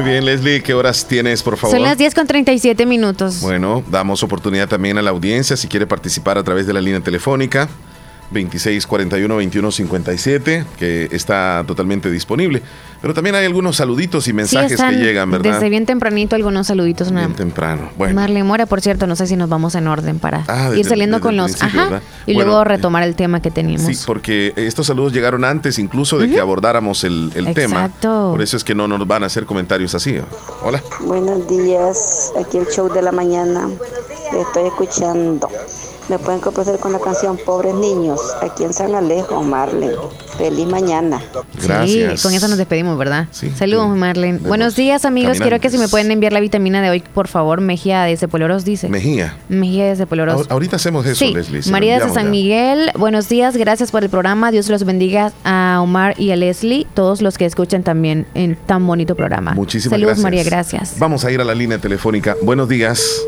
Muy bien, Leslie, ¿qué horas tienes, por favor? Son las 10 con 37 minutos. Bueno, damos oportunidad también a la audiencia si quiere participar a través de la línea telefónica. 2641-2157, que está totalmente disponible. Pero también hay algunos saluditos y mensajes que llegan, ¿verdad? Desde bien tempranito algunos saluditos. Bien temprano. Bueno. Marlene Mora, por cierto, no sé si nos vamos en orden para ah, ir saliendo con los... Ajá, y luego retomar el tema que teníamos. Sí, porque estos saludos llegaron antes incluso de que abordáramos el, el tema. Por eso es que no nos van a hacer comentarios así. Hola. Buenos días, aquí el show de la mañana. estoy escuchando. Me pueden complacer con la canción Pobres Niños, aquí en San Alejo, Marlene. Feliz mañana. Gracias. Sí, con eso nos despedimos, ¿verdad? Sí. Saludos, Marlene. Buenos días, amigos. Quiero que si me pueden enviar la vitamina de hoy, por favor. Mejía de Cepoloros dice. Mejía. Mejía de Cepoloros. Ahorita hacemos eso, sí. Leslie. María de San Miguel. Buenos días, gracias por el programa. Dios los bendiga a Omar y a Leslie, todos los que escuchan también en tan bonito programa. Muchísimas Saludos, gracias. María, gracias. Vamos a ir a la línea telefónica. Buenos días.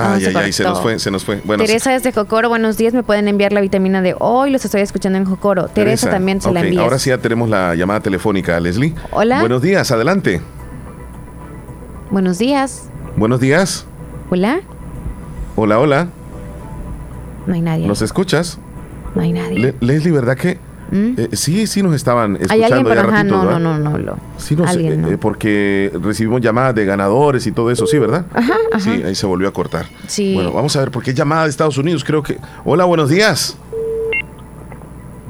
Ay, ay, ay, se nos fue, se nos fue. Bueno, Teresa desde Jocoro, buenos días, me pueden enviar la vitamina de hoy, los estoy escuchando en Jocoro. Teresa, también se la envía. Ahora sí ya tenemos la llamada telefónica, Leslie. Hola. Buenos días, adelante. Buenos días. Buenos días. Hola. Hola, hola. No hay nadie. ¿Nos escuchas? No hay nadie. Leslie, ¿verdad que ¿Mm? Eh, sí, sí nos estaban escuchando. Hay alguien, pero ajá, no, no, no, no, no. Sí, nos, eh, porque recibimos llamadas de ganadores y todo eso, sí, ¿verdad? Ajá, ajá. Sí, ahí se volvió a cortar. Sí. Bueno, vamos a ver, porque es llamada de Estados Unidos, creo que. Hola, buenos días.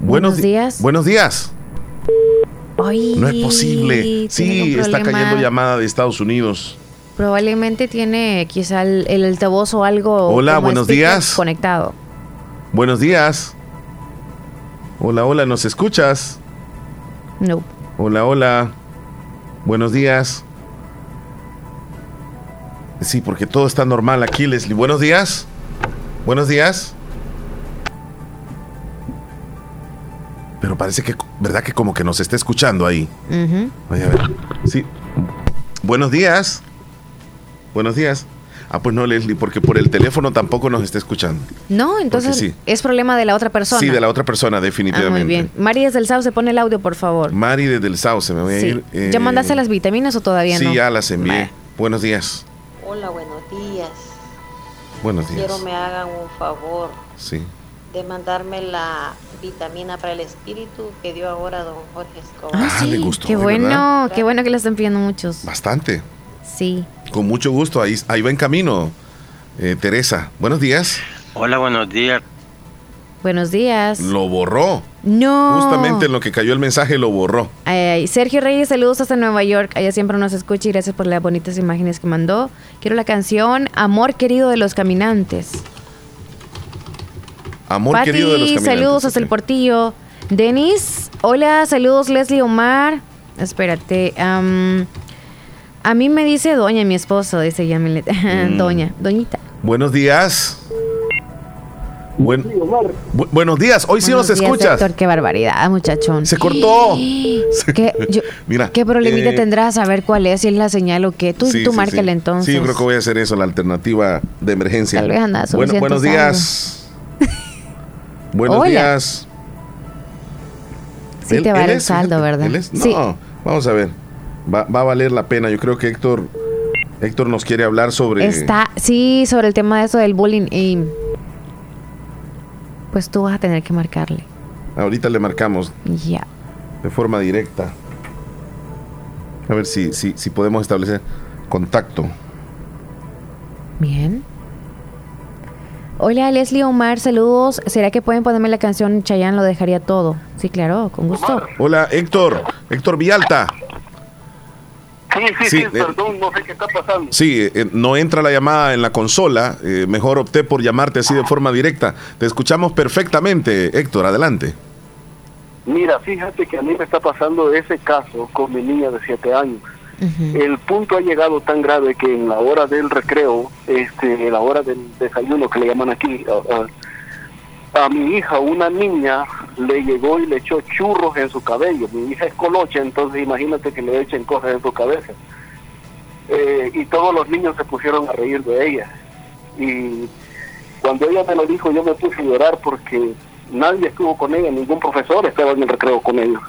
Buenos, días. Buenos días. Ay, no es posible. Sí, está cayendo llamada de Estados Unidos. Probablemente tiene quizá el, el altavoz o algo. Hola, buenos días. Conectado. Buenos días. Hola, hola, ¿nos escuchas? No. Hola, hola. Buenos días. Sí, porque todo está normal aquí, Leslie. Buenos días. Buenos días. Pero parece que, ¿verdad que como que nos está escuchando ahí? Vaya a ver. Sí. Buenos días. Buenos días. Ah, pues no, Leslie, porque por el teléfono tampoco nos está escuchando. No, entonces es problema de la otra persona. Sí, de la otra persona, definitivamente. Ah, muy bien. Mari desde el Sauce, pone el audio, por favor. Mari desde el Sauce, me voy a ir. ¿Ya eh, mandaste las vitaminas o todavía no? Sí, ya las envié. Buenos días. Hola, buenos días. Buenos días. Quiero me hagan un favor. Sí. De mandarme la vitamina para el espíritu que dio ahora don Jorge Escobar. Ah, sí. le gustó. Qué bueno, qué bueno que le están pidiendo muchos. Bastante. Sí. Con mucho gusto, ahí, ahí va en camino. Eh, Teresa, buenos días. Hola, buenos días. Buenos días. Lo borró. No. Justamente en lo que cayó el mensaje lo borró. Sergio Reyes, saludos hasta Nueva York. Allá siempre nos escucha y gracias por las bonitas imágenes que mandó. Quiero la canción Amor querido de los caminantes. Amor querido de los caminantes. saludos hasta el portillo. Denis, hola, saludos Leslie Omar. Espérate. A mí me dice doña, mi esposo, dice Yamilet. Mm. doña, doñita. Buenos días. buenos días, hoy sí nos escuchas. qué barbaridad, muchachón. Se cortó. ¿Qué, Mira, ¿qué problemita eh, tendrás a ver cuál es? Si es la señal o qué. Tú, sí, tú entonces. Sí, yo creo que voy a hacer eso, la alternativa de emergencia. Tal vez andas bueno, Buenos días. buenos días. Sí, te va el saldo, ¿verdad? No, vamos a ver va, va, a valer la pena. Yo creo que Héctor, Héctor nos quiere hablar sobre... Está, sí, sobre el tema de eso del bullying y pues tú vas a tener que marcarle. Ahorita le marcamos. Ya. De forma directa. A ver si, si, si podemos establecer contacto. Bien. Hola Leslie Omar, saludos. ¿Será que pueden ponerme la canción Chayanne? Lo dejaría todo. Sí, claro, con gusto. Hola Héctor, Héctor Vialta. Sí, sí, sí, eh, perdón, no sé qué está pasando. Sí, eh, no entra la llamada en la consola, eh, mejor opté por llamarte así de forma directa. Te escuchamos perfectamente, Héctor, adelante. Mira, fíjate que a mí me está pasando ese caso con mi niña de 7 años. El punto ha llegado tan grave que en la hora del recreo, este, en la hora del desayuno que le llaman aquí, a mi hija, una niña, le llegó y le echó churros en su cabello. Mi hija es colocha, entonces imagínate que le echen cosas en su cabeza. Eh, y todos los niños se pusieron a reír de ella. Y cuando ella me lo dijo, yo me puse a llorar porque nadie estuvo con ella, ningún profesor estaba en el recreo con ellos.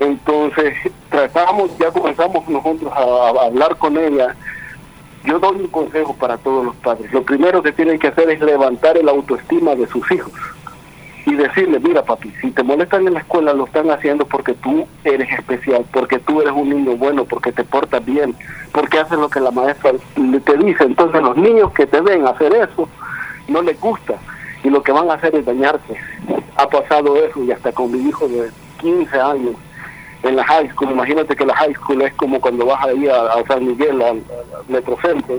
Entonces, tratamos, ya comenzamos nosotros a, hablar con ella. Yo doy un consejo para todos los padres. Lo primero que tienen que hacer es levantar el autoestima de sus hijos y decirle, mira papi, si te molestan en la escuela lo están haciendo porque tú eres especial, porque tú eres un niño bueno, porque te portas bien, porque haces lo que la maestra te dice. Entonces los niños que te ven hacer eso no les gusta y lo que van a hacer es dañarte. Ha pasado eso y hasta con mi hijo de 15 años en la high school. Imagínate que la high school es como cuando vas ahí a, a San Miguel, al, Metrocentro,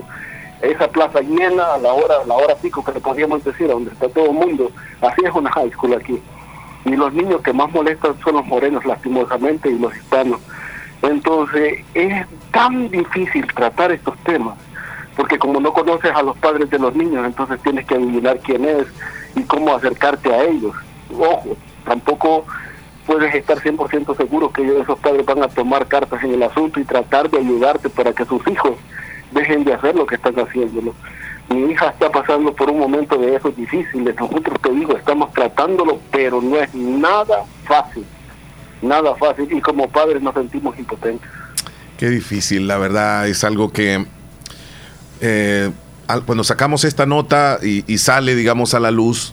esa plaza llena a la hora, la hora pico que le podríamos decir, donde está todo el mundo. Así es una high school aquí. Y los niños que más molestan son los morenos, lastimosamente, y los hispanos. Entonces, es tan difícil tratar estos temas, porque como no conoces a los padres de los niños, entonces tienes que adivinar quién es y cómo acercarte a ellos. Ojo, tampoco puedes estar 100% seguro que esos padres van a tomar cartas en el asunto y tratar de ayudarte para que sus hijos dejen de hacer lo que están haciendo. Mi hija está pasando por un momento de esos difíciles. Nosotros te digo, estamos tratándolo, pero no es nada fácil. Nada fácil. Y como padres nos sentimos impotentes. Qué difícil, la verdad, es algo que eh, cuando sacamos esta nota y sale, digamos, a la luz,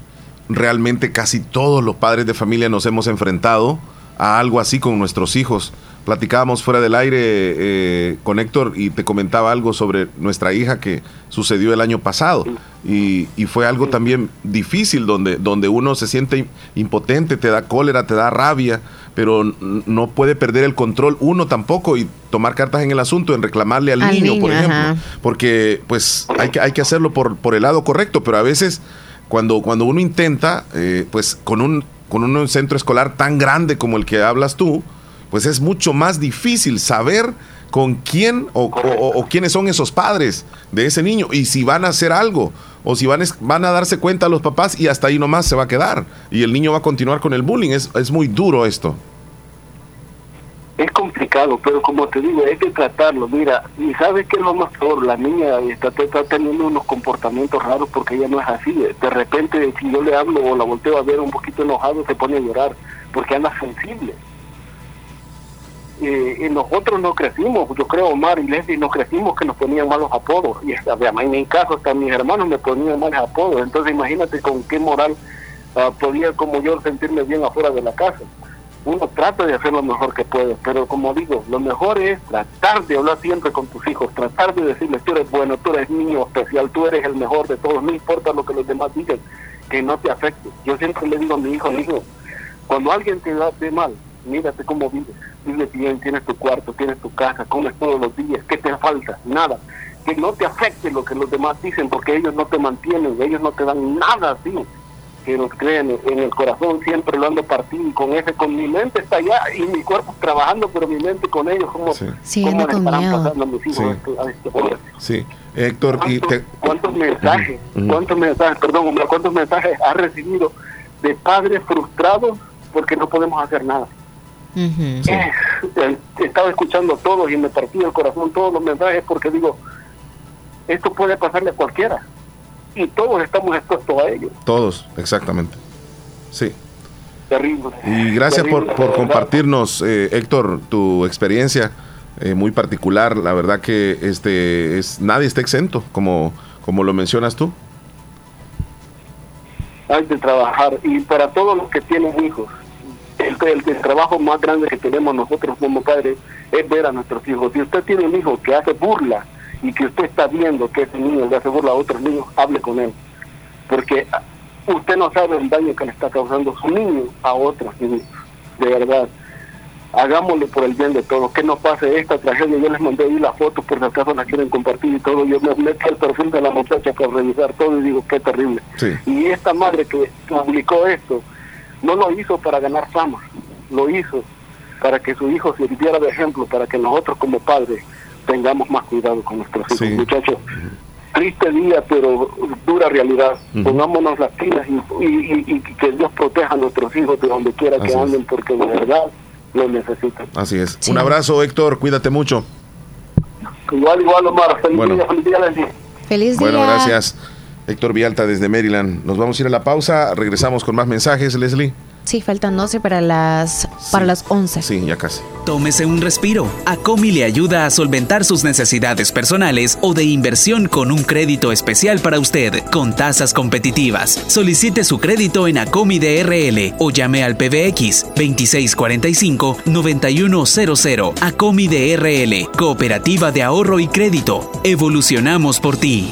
realmente casi todos los padres de familia nos hemos enfrentado a algo así con nuestros hijos. Platicábamos fuera del aire eh, con Héctor y te comentaba algo sobre nuestra hija que sucedió el año pasado. Y, fue algo también difícil donde, donde uno se siente impotente, te da cólera, te da rabia, pero no puede perder el control uno tampoco y tomar cartas en el asunto, en reclamarle al, niño, por ejemplo, porque pues hay que, hay que hacerlo por, por el lado correcto, pero a veces cuando, cuando uno intenta, eh, pues con un, con un centro escolar tan grande como el que hablas tú, pues es mucho más difícil saber con quién o, o, quiénes son esos padres de ese niño. Y si van a hacer algo o si van, van a darse cuenta los papás y hasta ahí nomás se va a quedar. Y el niño va a continuar con el bullying. Es, es muy duro esto es complicado, pero como te digo, hay que tratarlo. Mira, y sabes que lo más la niña está, está, teniendo unos comportamientos raros porque ella no es así. De repente, si yo le hablo o la volteo a ver un poquito enojado, se pone a llorar porque anda sensible. Eh, y nosotros no crecimos, yo creo, Omar y Leslie, no crecimos que nos ponían malos apodos. Y además, en mi caso, hasta mis hermanos me ponían malos apodos. Entonces, imagínate con qué moral ah, podía como yo sentirme bien afuera de la casa uno trata de hacer lo mejor que puede, pero como digo, lo mejor es tratar de hablar siempre con tus hijos, tratar de decirles, tú eres bueno, tú eres niño especial, tú eres el mejor de todos, no importa lo que los demás digan, que no te afecte. Yo siempre le digo a mi hijo, hijo, cuando alguien te da mal, mírate cómo vives, vives bien, tienes tu cuarto, tienes tu casa, comes todos los días, ¿qué te falta? Nada. Que no te afecte lo que los demás dicen, porque ellos no te mantienen, ellos no te dan nada así que nos creen en el corazón siempre lo ando partido y con ese con mi mente está allá y mi cuerpo trabajando pero mi mente con ellos como sí. cómo pasando mis hijos sí. Este, Héctor ¿Cuántos, mensajes cuántos mensajes perdón cuántos mensajes has recibido de padres frustrados porque no podemos hacer nada uh estaba escuchando todos y me partía el corazón todos los mensajes porque digo esto puede pasarle a cualquiera y todos estamos expuestos a ello. Todos, exactamente. Sí. Terrible. Y gracias por, por compartirnos, eh, Héctor, tu experiencia eh, muy particular. La verdad que este es nadie está exento, como, como lo mencionas tú. Hay de trabajar. Y para todos los que tienen hijos, el, el, trabajo más grande que tenemos nosotros como padres es ver a nuestros hijos. Si usted tiene un hijo que hace burla y que usted está viendo que ese niño le hace burla a otros niños, hable con él. Porque usted no sabe el daño que le está causando su niño a otros niños. De verdad. Hagámosle por el bien de todos. Que no pase esta tragedia. Yo les mandé ahí las fotos por si acaso las quieren compartir y todo. Yo me meto el perfil de la muchacha para revisar todo y digo, qué terrible. Y esta madre que publicó esto, no lo hizo para ganar fama. Lo hizo para que su hijo sirviera de ejemplo, para que nosotros como padres tengamos más cuidado con nuestros hijos. Muchachos, triste día, pero dura realidad. Pongámonos las pilas y, que Dios proteja a nuestros hijos de donde quiera que anden, porque de verdad lo necesitan. Así es. Un abrazo, Héctor, cuídate mucho. Igual, igual, Omar. Feliz día, feliz día, Leslie. Feliz día. Bueno, gracias. Héctor Vialta desde Maryland. Nos vamos a ir a la pausa. Regresamos con más mensajes, Leslie. Sí, faltan 12 para las, para las 11. Sí, ya casi. Tómese un respiro. Acomi le ayuda a solventar sus necesidades personales o de inversión con un crédito especial para usted, con tasas competitivas. Solicite su crédito en Acomi DRL o llame al PBX 2645-9100. Acomi DRL, Cooperativa de Ahorro y Crédito. Evolucionamos por ti.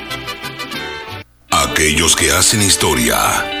Aquellos que hacen historia,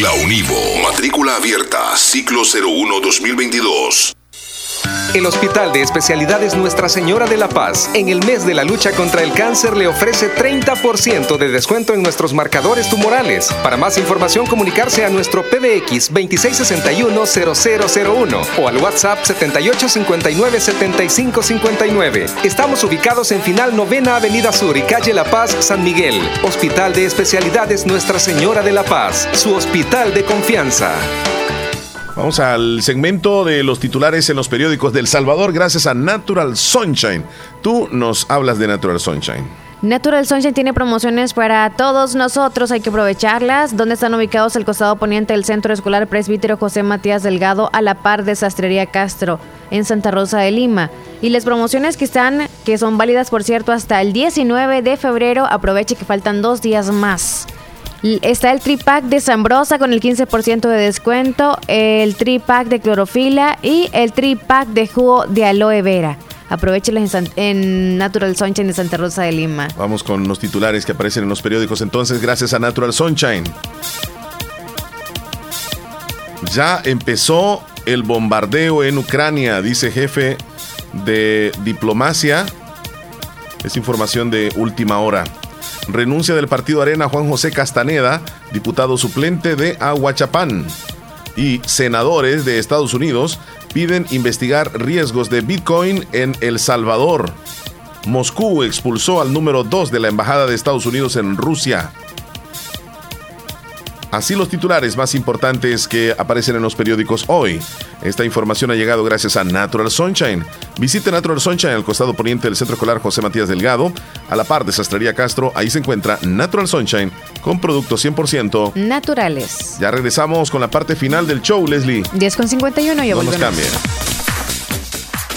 la Univo. Matrícula abierta, ciclo 01-2022. El Hospital de Especialidades Nuestra Señora de la Paz, en el mes de la lucha contra el cáncer, le ofrece 30% de descuento en nuestros marcadores tumorales. Para más información, comunicarse a nuestro PBX 2661-0001 o al WhatsApp 7859-7559. Estamos ubicados en Final Novena Avenida Sur y Calle La Paz, San Miguel. Hospital de Especialidades Nuestra Señora de la Paz, su hospital de confianza. Vamos al segmento de los titulares en los periódicos del Salvador gracias a Natural Sunshine. Tú nos hablas de Natural Sunshine. Natural Sunshine tiene promociones para todos nosotros, hay que aprovecharlas. ¿Dónde están ubicados el costado poniente del Centro Escolar Presbítero José Matías Delgado a la par de Sastrería Castro en Santa Rosa de Lima? Y las promociones que están, que son válidas por cierto hasta el 19 de febrero, aproveche que faltan dos días más. Está el tripack de Zambrosa con el 15% de descuento, el tripack de clorofila y el tripack de jugo de aloe vera. Aprovechelos en, en, Natural Sunshine de Santa Rosa de Lima. Vamos con los titulares que aparecen en los periódicos entonces, gracias a Natural Sunshine. Ya empezó el bombardeo en Ucrania, dice jefe de diplomacia. Es información de última hora. Renuncia del Partido Arena Juan José Castaneda, diputado suplente de Aguachapán. Y senadores de Estados Unidos piden investigar riesgos de Bitcoin en El Salvador. Moscú expulsó al número 2 de la Embajada de Estados Unidos en Rusia. Así los titulares más importantes que aparecen en los periódicos hoy. Esta información ha llegado gracias a Natural Sunshine. Visite Natural Sunshine al costado poniente del Centro Escolar José Matías Delgado, a la par de Sastrería Castro. Ahí se encuentra Natural Sunshine con productos 100% naturales. Ya regresamos con la parte final del show, Leslie. 10 con 51 y no nos.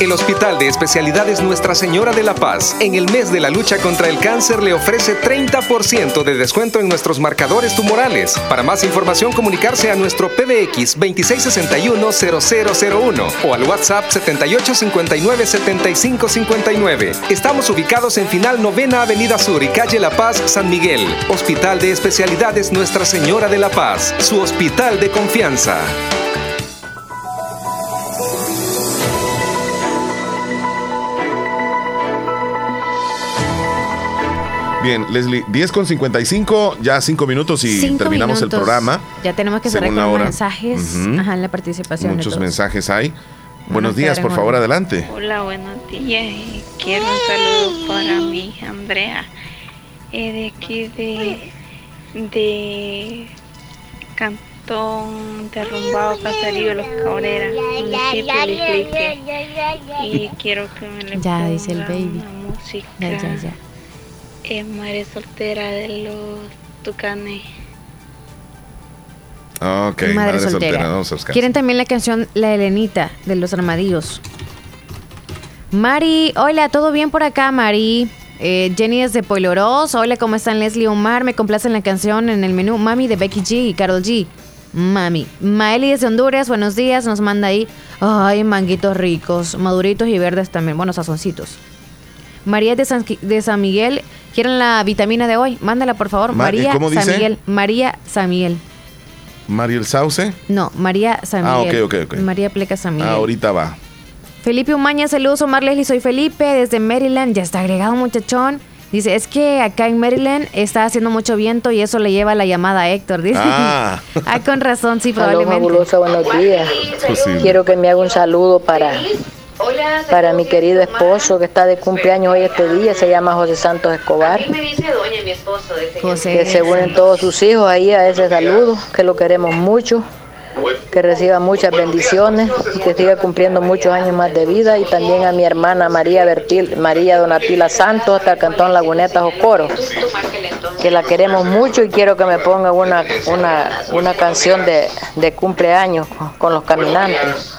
El Hospital de Especialidades Nuestra Señora de la Paz, en el mes de la lucha contra el cáncer, le ofrece 30% de descuento en nuestros marcadores tumorales. Para más información, comunicarse a nuestro PBX 2661-0001 o al WhatsApp 7859-7559. Estamos ubicados en Final Novena Avenida Sur y Calle La Paz, San Miguel. Hospital de Especialidades Nuestra Señora de la Paz, su hospital de confianza. Bien, Leslie, 10 con 55, ya 5 minutos y Cinco terminamos el programa. Ya tenemos que cerrar con hora. mensajes. Ujú. Ajá, en la participación. de Muchos todos. mensajes hay. Buenos días, por favor, adelante. Hola, buenos días. Quiero un saludo para mi hija Andrea, eh, de aquí de, de Cantón Derrumbado, Caserío Los Cabreras, municipio de Iquique. Y quiero que me le Ya, dice el pongan baby. una música. Ya, ya, ya. Eh, Madre Soltera de los Tucanes. Ok, Madre, soltera. Vamos a buscar. Quieren también la canción La Helenita de los Armadillos. Mari, hola, ¿todo bien por acá, Mari? Eh, Jenny desde Poiloros. Hola, ¿cómo están Leslie Omar? Me complacen la canción en el menú Mami de Becky G y Carol G. Mami. Maeli desde Honduras, buenos días. Nos manda ahí. Ay, manguitos ricos, maduritos y verdes también. Buenos sazoncitos. María de San, de San Miguel. ¿Quieren la vitamina de hoy? Mándala, por favor. Ma- María ¿cómo San dice? Miguel. María San Miguel. Mariel Sauce. No, María San Ah, Miguel. ok, ok, ok. María Pleca San Miguel. Ah, ahorita va. Felipe Umaña, saludos Omar Leslie, soy Felipe desde Maryland, ya está agregado muchachón. Dice, es que acá en Maryland está haciendo mucho viento y eso le lleva la llamada a Héctor. Dice. Ah. Ah, con razón, sí, probablemente. fabulosa, buenos días. Posible. Quiero que me haga un saludo para, para mi querido esposo que está de cumpleaños hoy este día, se llama José Santos Escobar. Que se unen todos sus hijos ahí a ese saludo, que lo queremos mucho, que reciba muchas bendiciones y que siga cumpliendo muchos años más de vida. Y también a mi hermana María Bertil, María Donatila Santos, hasta el Cantón Laguneta Jocoro, que la queremos mucho y quiero que me ponga una, una, una canción de, de cumpleaños con los caminantes.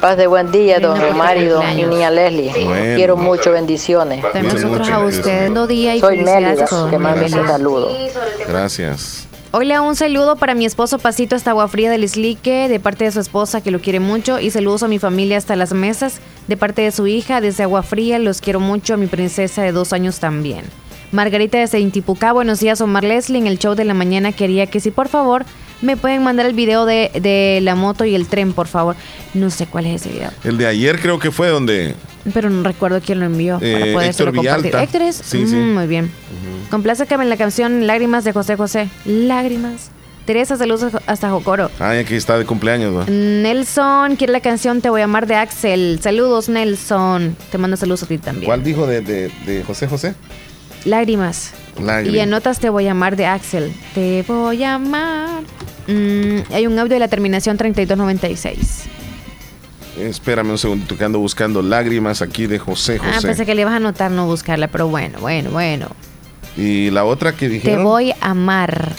Paz de buen día, don Romar y don niña Leslie. Bueno. Quiero mucho bendiciones. Nosotros a usted, día y Soy Mélida, que ese Mélida. saludo. Gracias. Hola, un saludo para mi esposo Pasito hasta Agua Fría del Islique, de parte de su esposa que lo quiere mucho. Y saludos a mi familia hasta las mesas, de parte de su hija desde Agua Fría. Los quiero mucho, a mi princesa de dos años también. Margarita desde Intipucá, buenos días, Omar Leslie. En el show de la mañana quería que si por favor me pueden mandar el video de, de la moto y el tren, por favor. No sé cuál es ese video, El de ayer creo que fue donde pero no recuerdo quién lo envió para Eh, poder Héctor compartir. Héctor es Sí, sí. Mm, muy bien. Que en la canción Lágrimas de José José. Lágrimas Teresa, saludos hasta Jocoro. Ay, aquí está de cumpleaños, ¿va? Nelson, quiere la canción Te voy a amar de Axel. Saludos, Nelson. Te mando saludos a ti también. ¿Cuál dijo de, de, José José? Lágrimas. Lágrimas. Y anotas Te voy a amar de Axel. Te voy a amar. Mm, hay un audio de la terminación 3296. Espérame un segundo, que ando buscando lágrimas aquí de José ah, José. Ah, pensé que le ibas a anotar no buscarla, pero bueno, bueno, bueno. ¿Y la otra que dijeron? Te voy a amar.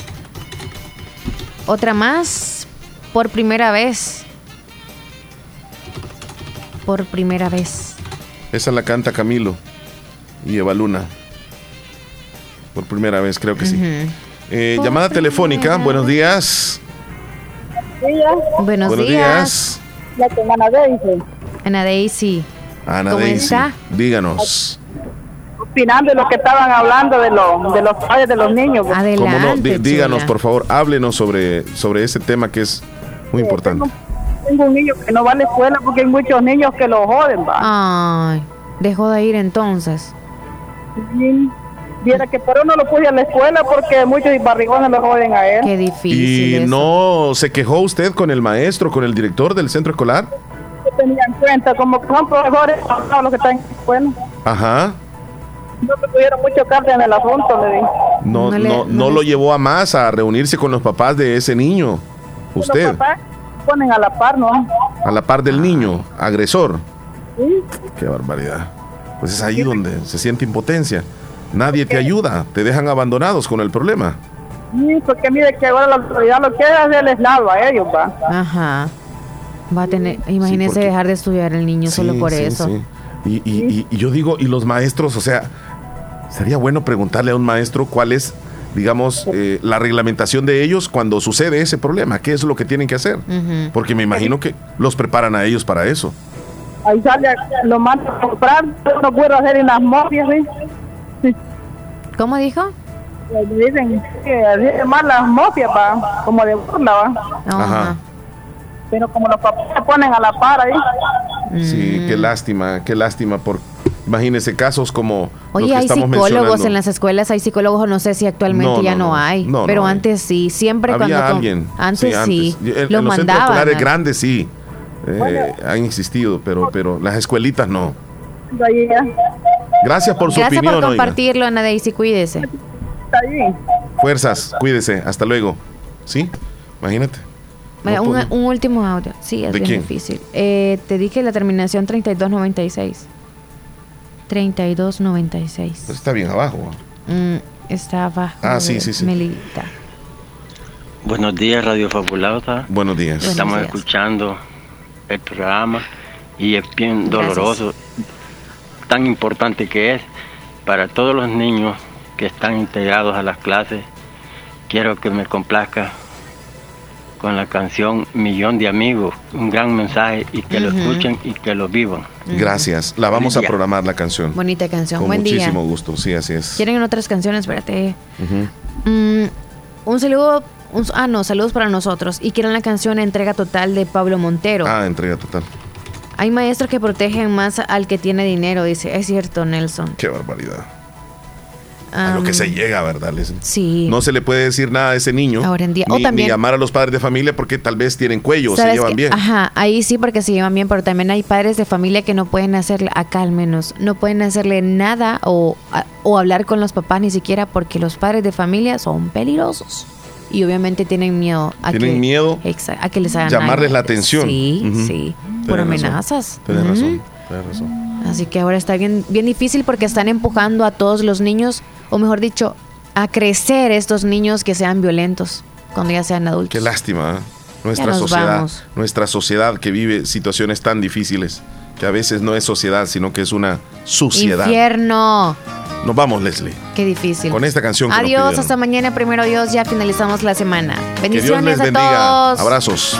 Otra más, por primera vez. Por primera vez. Esa la canta Camilo y Eva Luna. Por primera vez, creo que sí. Eh, llamada telefónica, buenos días. Buenos, días. Ana Daisy. Ana Daisy. Ana ¿Cómo está? Díganos. Opinando de lo que estaban hablando de, de los padres de los niños. Adelante, díganos, por favor, háblenos sobre, sobre ese tema que es muy importante. Tengo, un niño que no va a la escuela porque hay muchos niños que lo joden, va. Ay, dejó de ir entonces. Sí. Viera que por uno lo pude a la escuela porque muchos barrigones lo joden a él. Qué difícil. ¿Y no se quejó usted con el maestro, con el director del centro escolar? Tenía en cuenta, como que son profesores, los que están en la escuela. Ajá. No se pudieron mucho carga en el asunto, le dije. No, no, no, lo llevó a más a reunirse con los papás de ese niño. Usted. Los papás ponen a la par, ¿no? A la par del niño, agresor. Sí. Qué barbaridad. Pues es ahí donde se siente impotencia. Nadie te ayuda, te dejan abandonados con el problema. Sí, porque mire que ahora la autoridad lo que hace es lado a ellos, va. Ajá. Va a tener, imagínese dejar de estudiar el niño solo por eso. Y, y, y, yo digo, y los maestros, o sea, sería bueno preguntarle a un maestro cuál es, digamos, eh, la reglamentación de ellos cuando sucede ese problema, qué es lo que tienen que hacer. Porque me imagino que los preparan a ellos para eso. Ahí sale, lo mandan a comprar, no puedo hacer en las movias, ¿sí? ¿Cómo dijo? Dicen que es más las mofias, va, como de burla, va. Ajá. Pero como los papás se ponen a la par ahí. Sí, qué lástima, qué lástima por imagínese casos como Oye, los que hay estamos psicólogos en las escuelas, hay psicólogos, no sé si actualmente ya no, hay, pero antes sí, siempre Había cuando alguien, antes sí, en, los centros escolares grandes sí. Eh, han existido, pero pero las escuelitas no. Gracias por su Gracias opinión. Gracias por compartirlo, Ana Daisy. Cuídese. Fuerzas, cuídese. Hasta luego. ¿Sí? Imagínate. un, último audio. Sí, es bien difícil. Eh, te dije la terminación 3296. 3296. Pues está bien abajo. Mm, está abajo. Ah, sí, sí, sí. Melita. Buenos días, Radio Fabulosa. Buenos días. Estamos escuchando el programa y es bien doloroso tan importante que es para todos los niños que están integrados a las clases. Quiero que me complazca con la canción Millón de Amigos, un gran mensaje y que lo escuchen y que lo vivan. Gracias, la vamos a programar la canción. Bonita canción, con buen muchísimo gusto, sí, así es. ¿Quieren otras canciones? Espérate. Mm, un saludo, ah no, saludos para nosotros. Y quieren la canción Entrega Total de Pablo Montero. Ah, Entrega Total. Hay maestros que protegen más al que tiene dinero, dice. Es cierto, Nelson. Qué barbaridad. a lo que se llega, ¿verdad? Sí. No se le puede decir nada a ese niño. Ahora en día. Ni, o también, llamar a los padres de familia porque tal vez tienen cuello o se llevan bien. Ajá, ahí sí porque se llevan bien, pero también hay padres de familia que no pueden hacerle, acá al menos, no pueden hacerle nada o, o hablar con los papás ni siquiera porque los padres de familia son peligrosos y obviamente tienen miedo a tienen miedo a que les hagan llamarles la atención sí sí por amenazas tienes razón, tienes razón así que ahora está bien bien difícil porque están empujando a todos los niños o mejor dicho a crecer estos niños que sean violentos cuando ya sean adultos qué lástima ¿eh? nuestra sociedad nuestra sociedad que vive situaciones tan difíciles que a veces no es sociedad sino que es una suciedad infierno nos vamos, Leslie. Qué difícil. Con esta canción. Adiós, hasta mañana, primero Dios. Ya finalizamos la semana. Bendiciones que Dios les bendiga. a todos. Abrazos.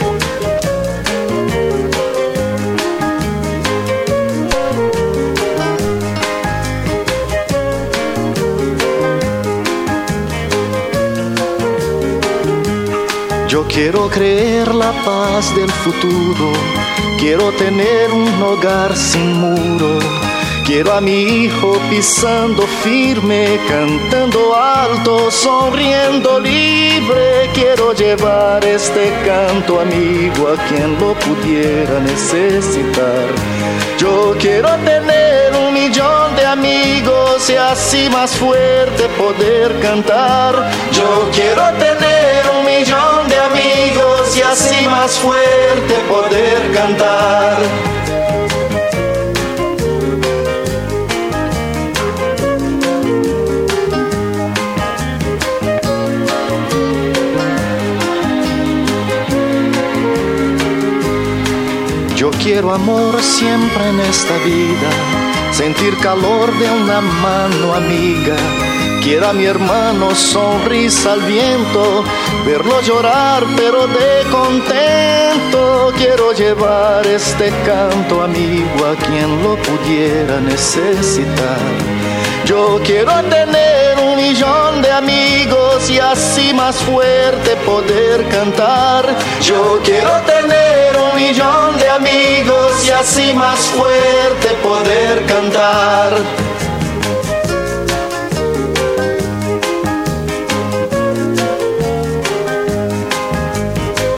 Quiero creer la paz del futuro, quiero tener un hogar sin muro. Quiero a mi hijo pisando firme, cantando alto, sonriendo libre. Quiero llevar este canto amigo a quien lo pudiera necesitar. Yo quiero tener un millón de amigos y así más fuerte poder cantar. Yo quiero tener un millón y así más fuerte poder cantar. Yo quiero amor siempre en esta vida, sentir calor de una mano amiga. Quiero a mi hermano sonrisa al viento, verlo llorar pero de contento. Quiero llevar este canto amigo a quien lo pudiera necesitar. Yo quiero tener un millón de amigos y así más fuerte poder cantar. Yo quiero tener un millón de amigos y así más fuerte poder cantar.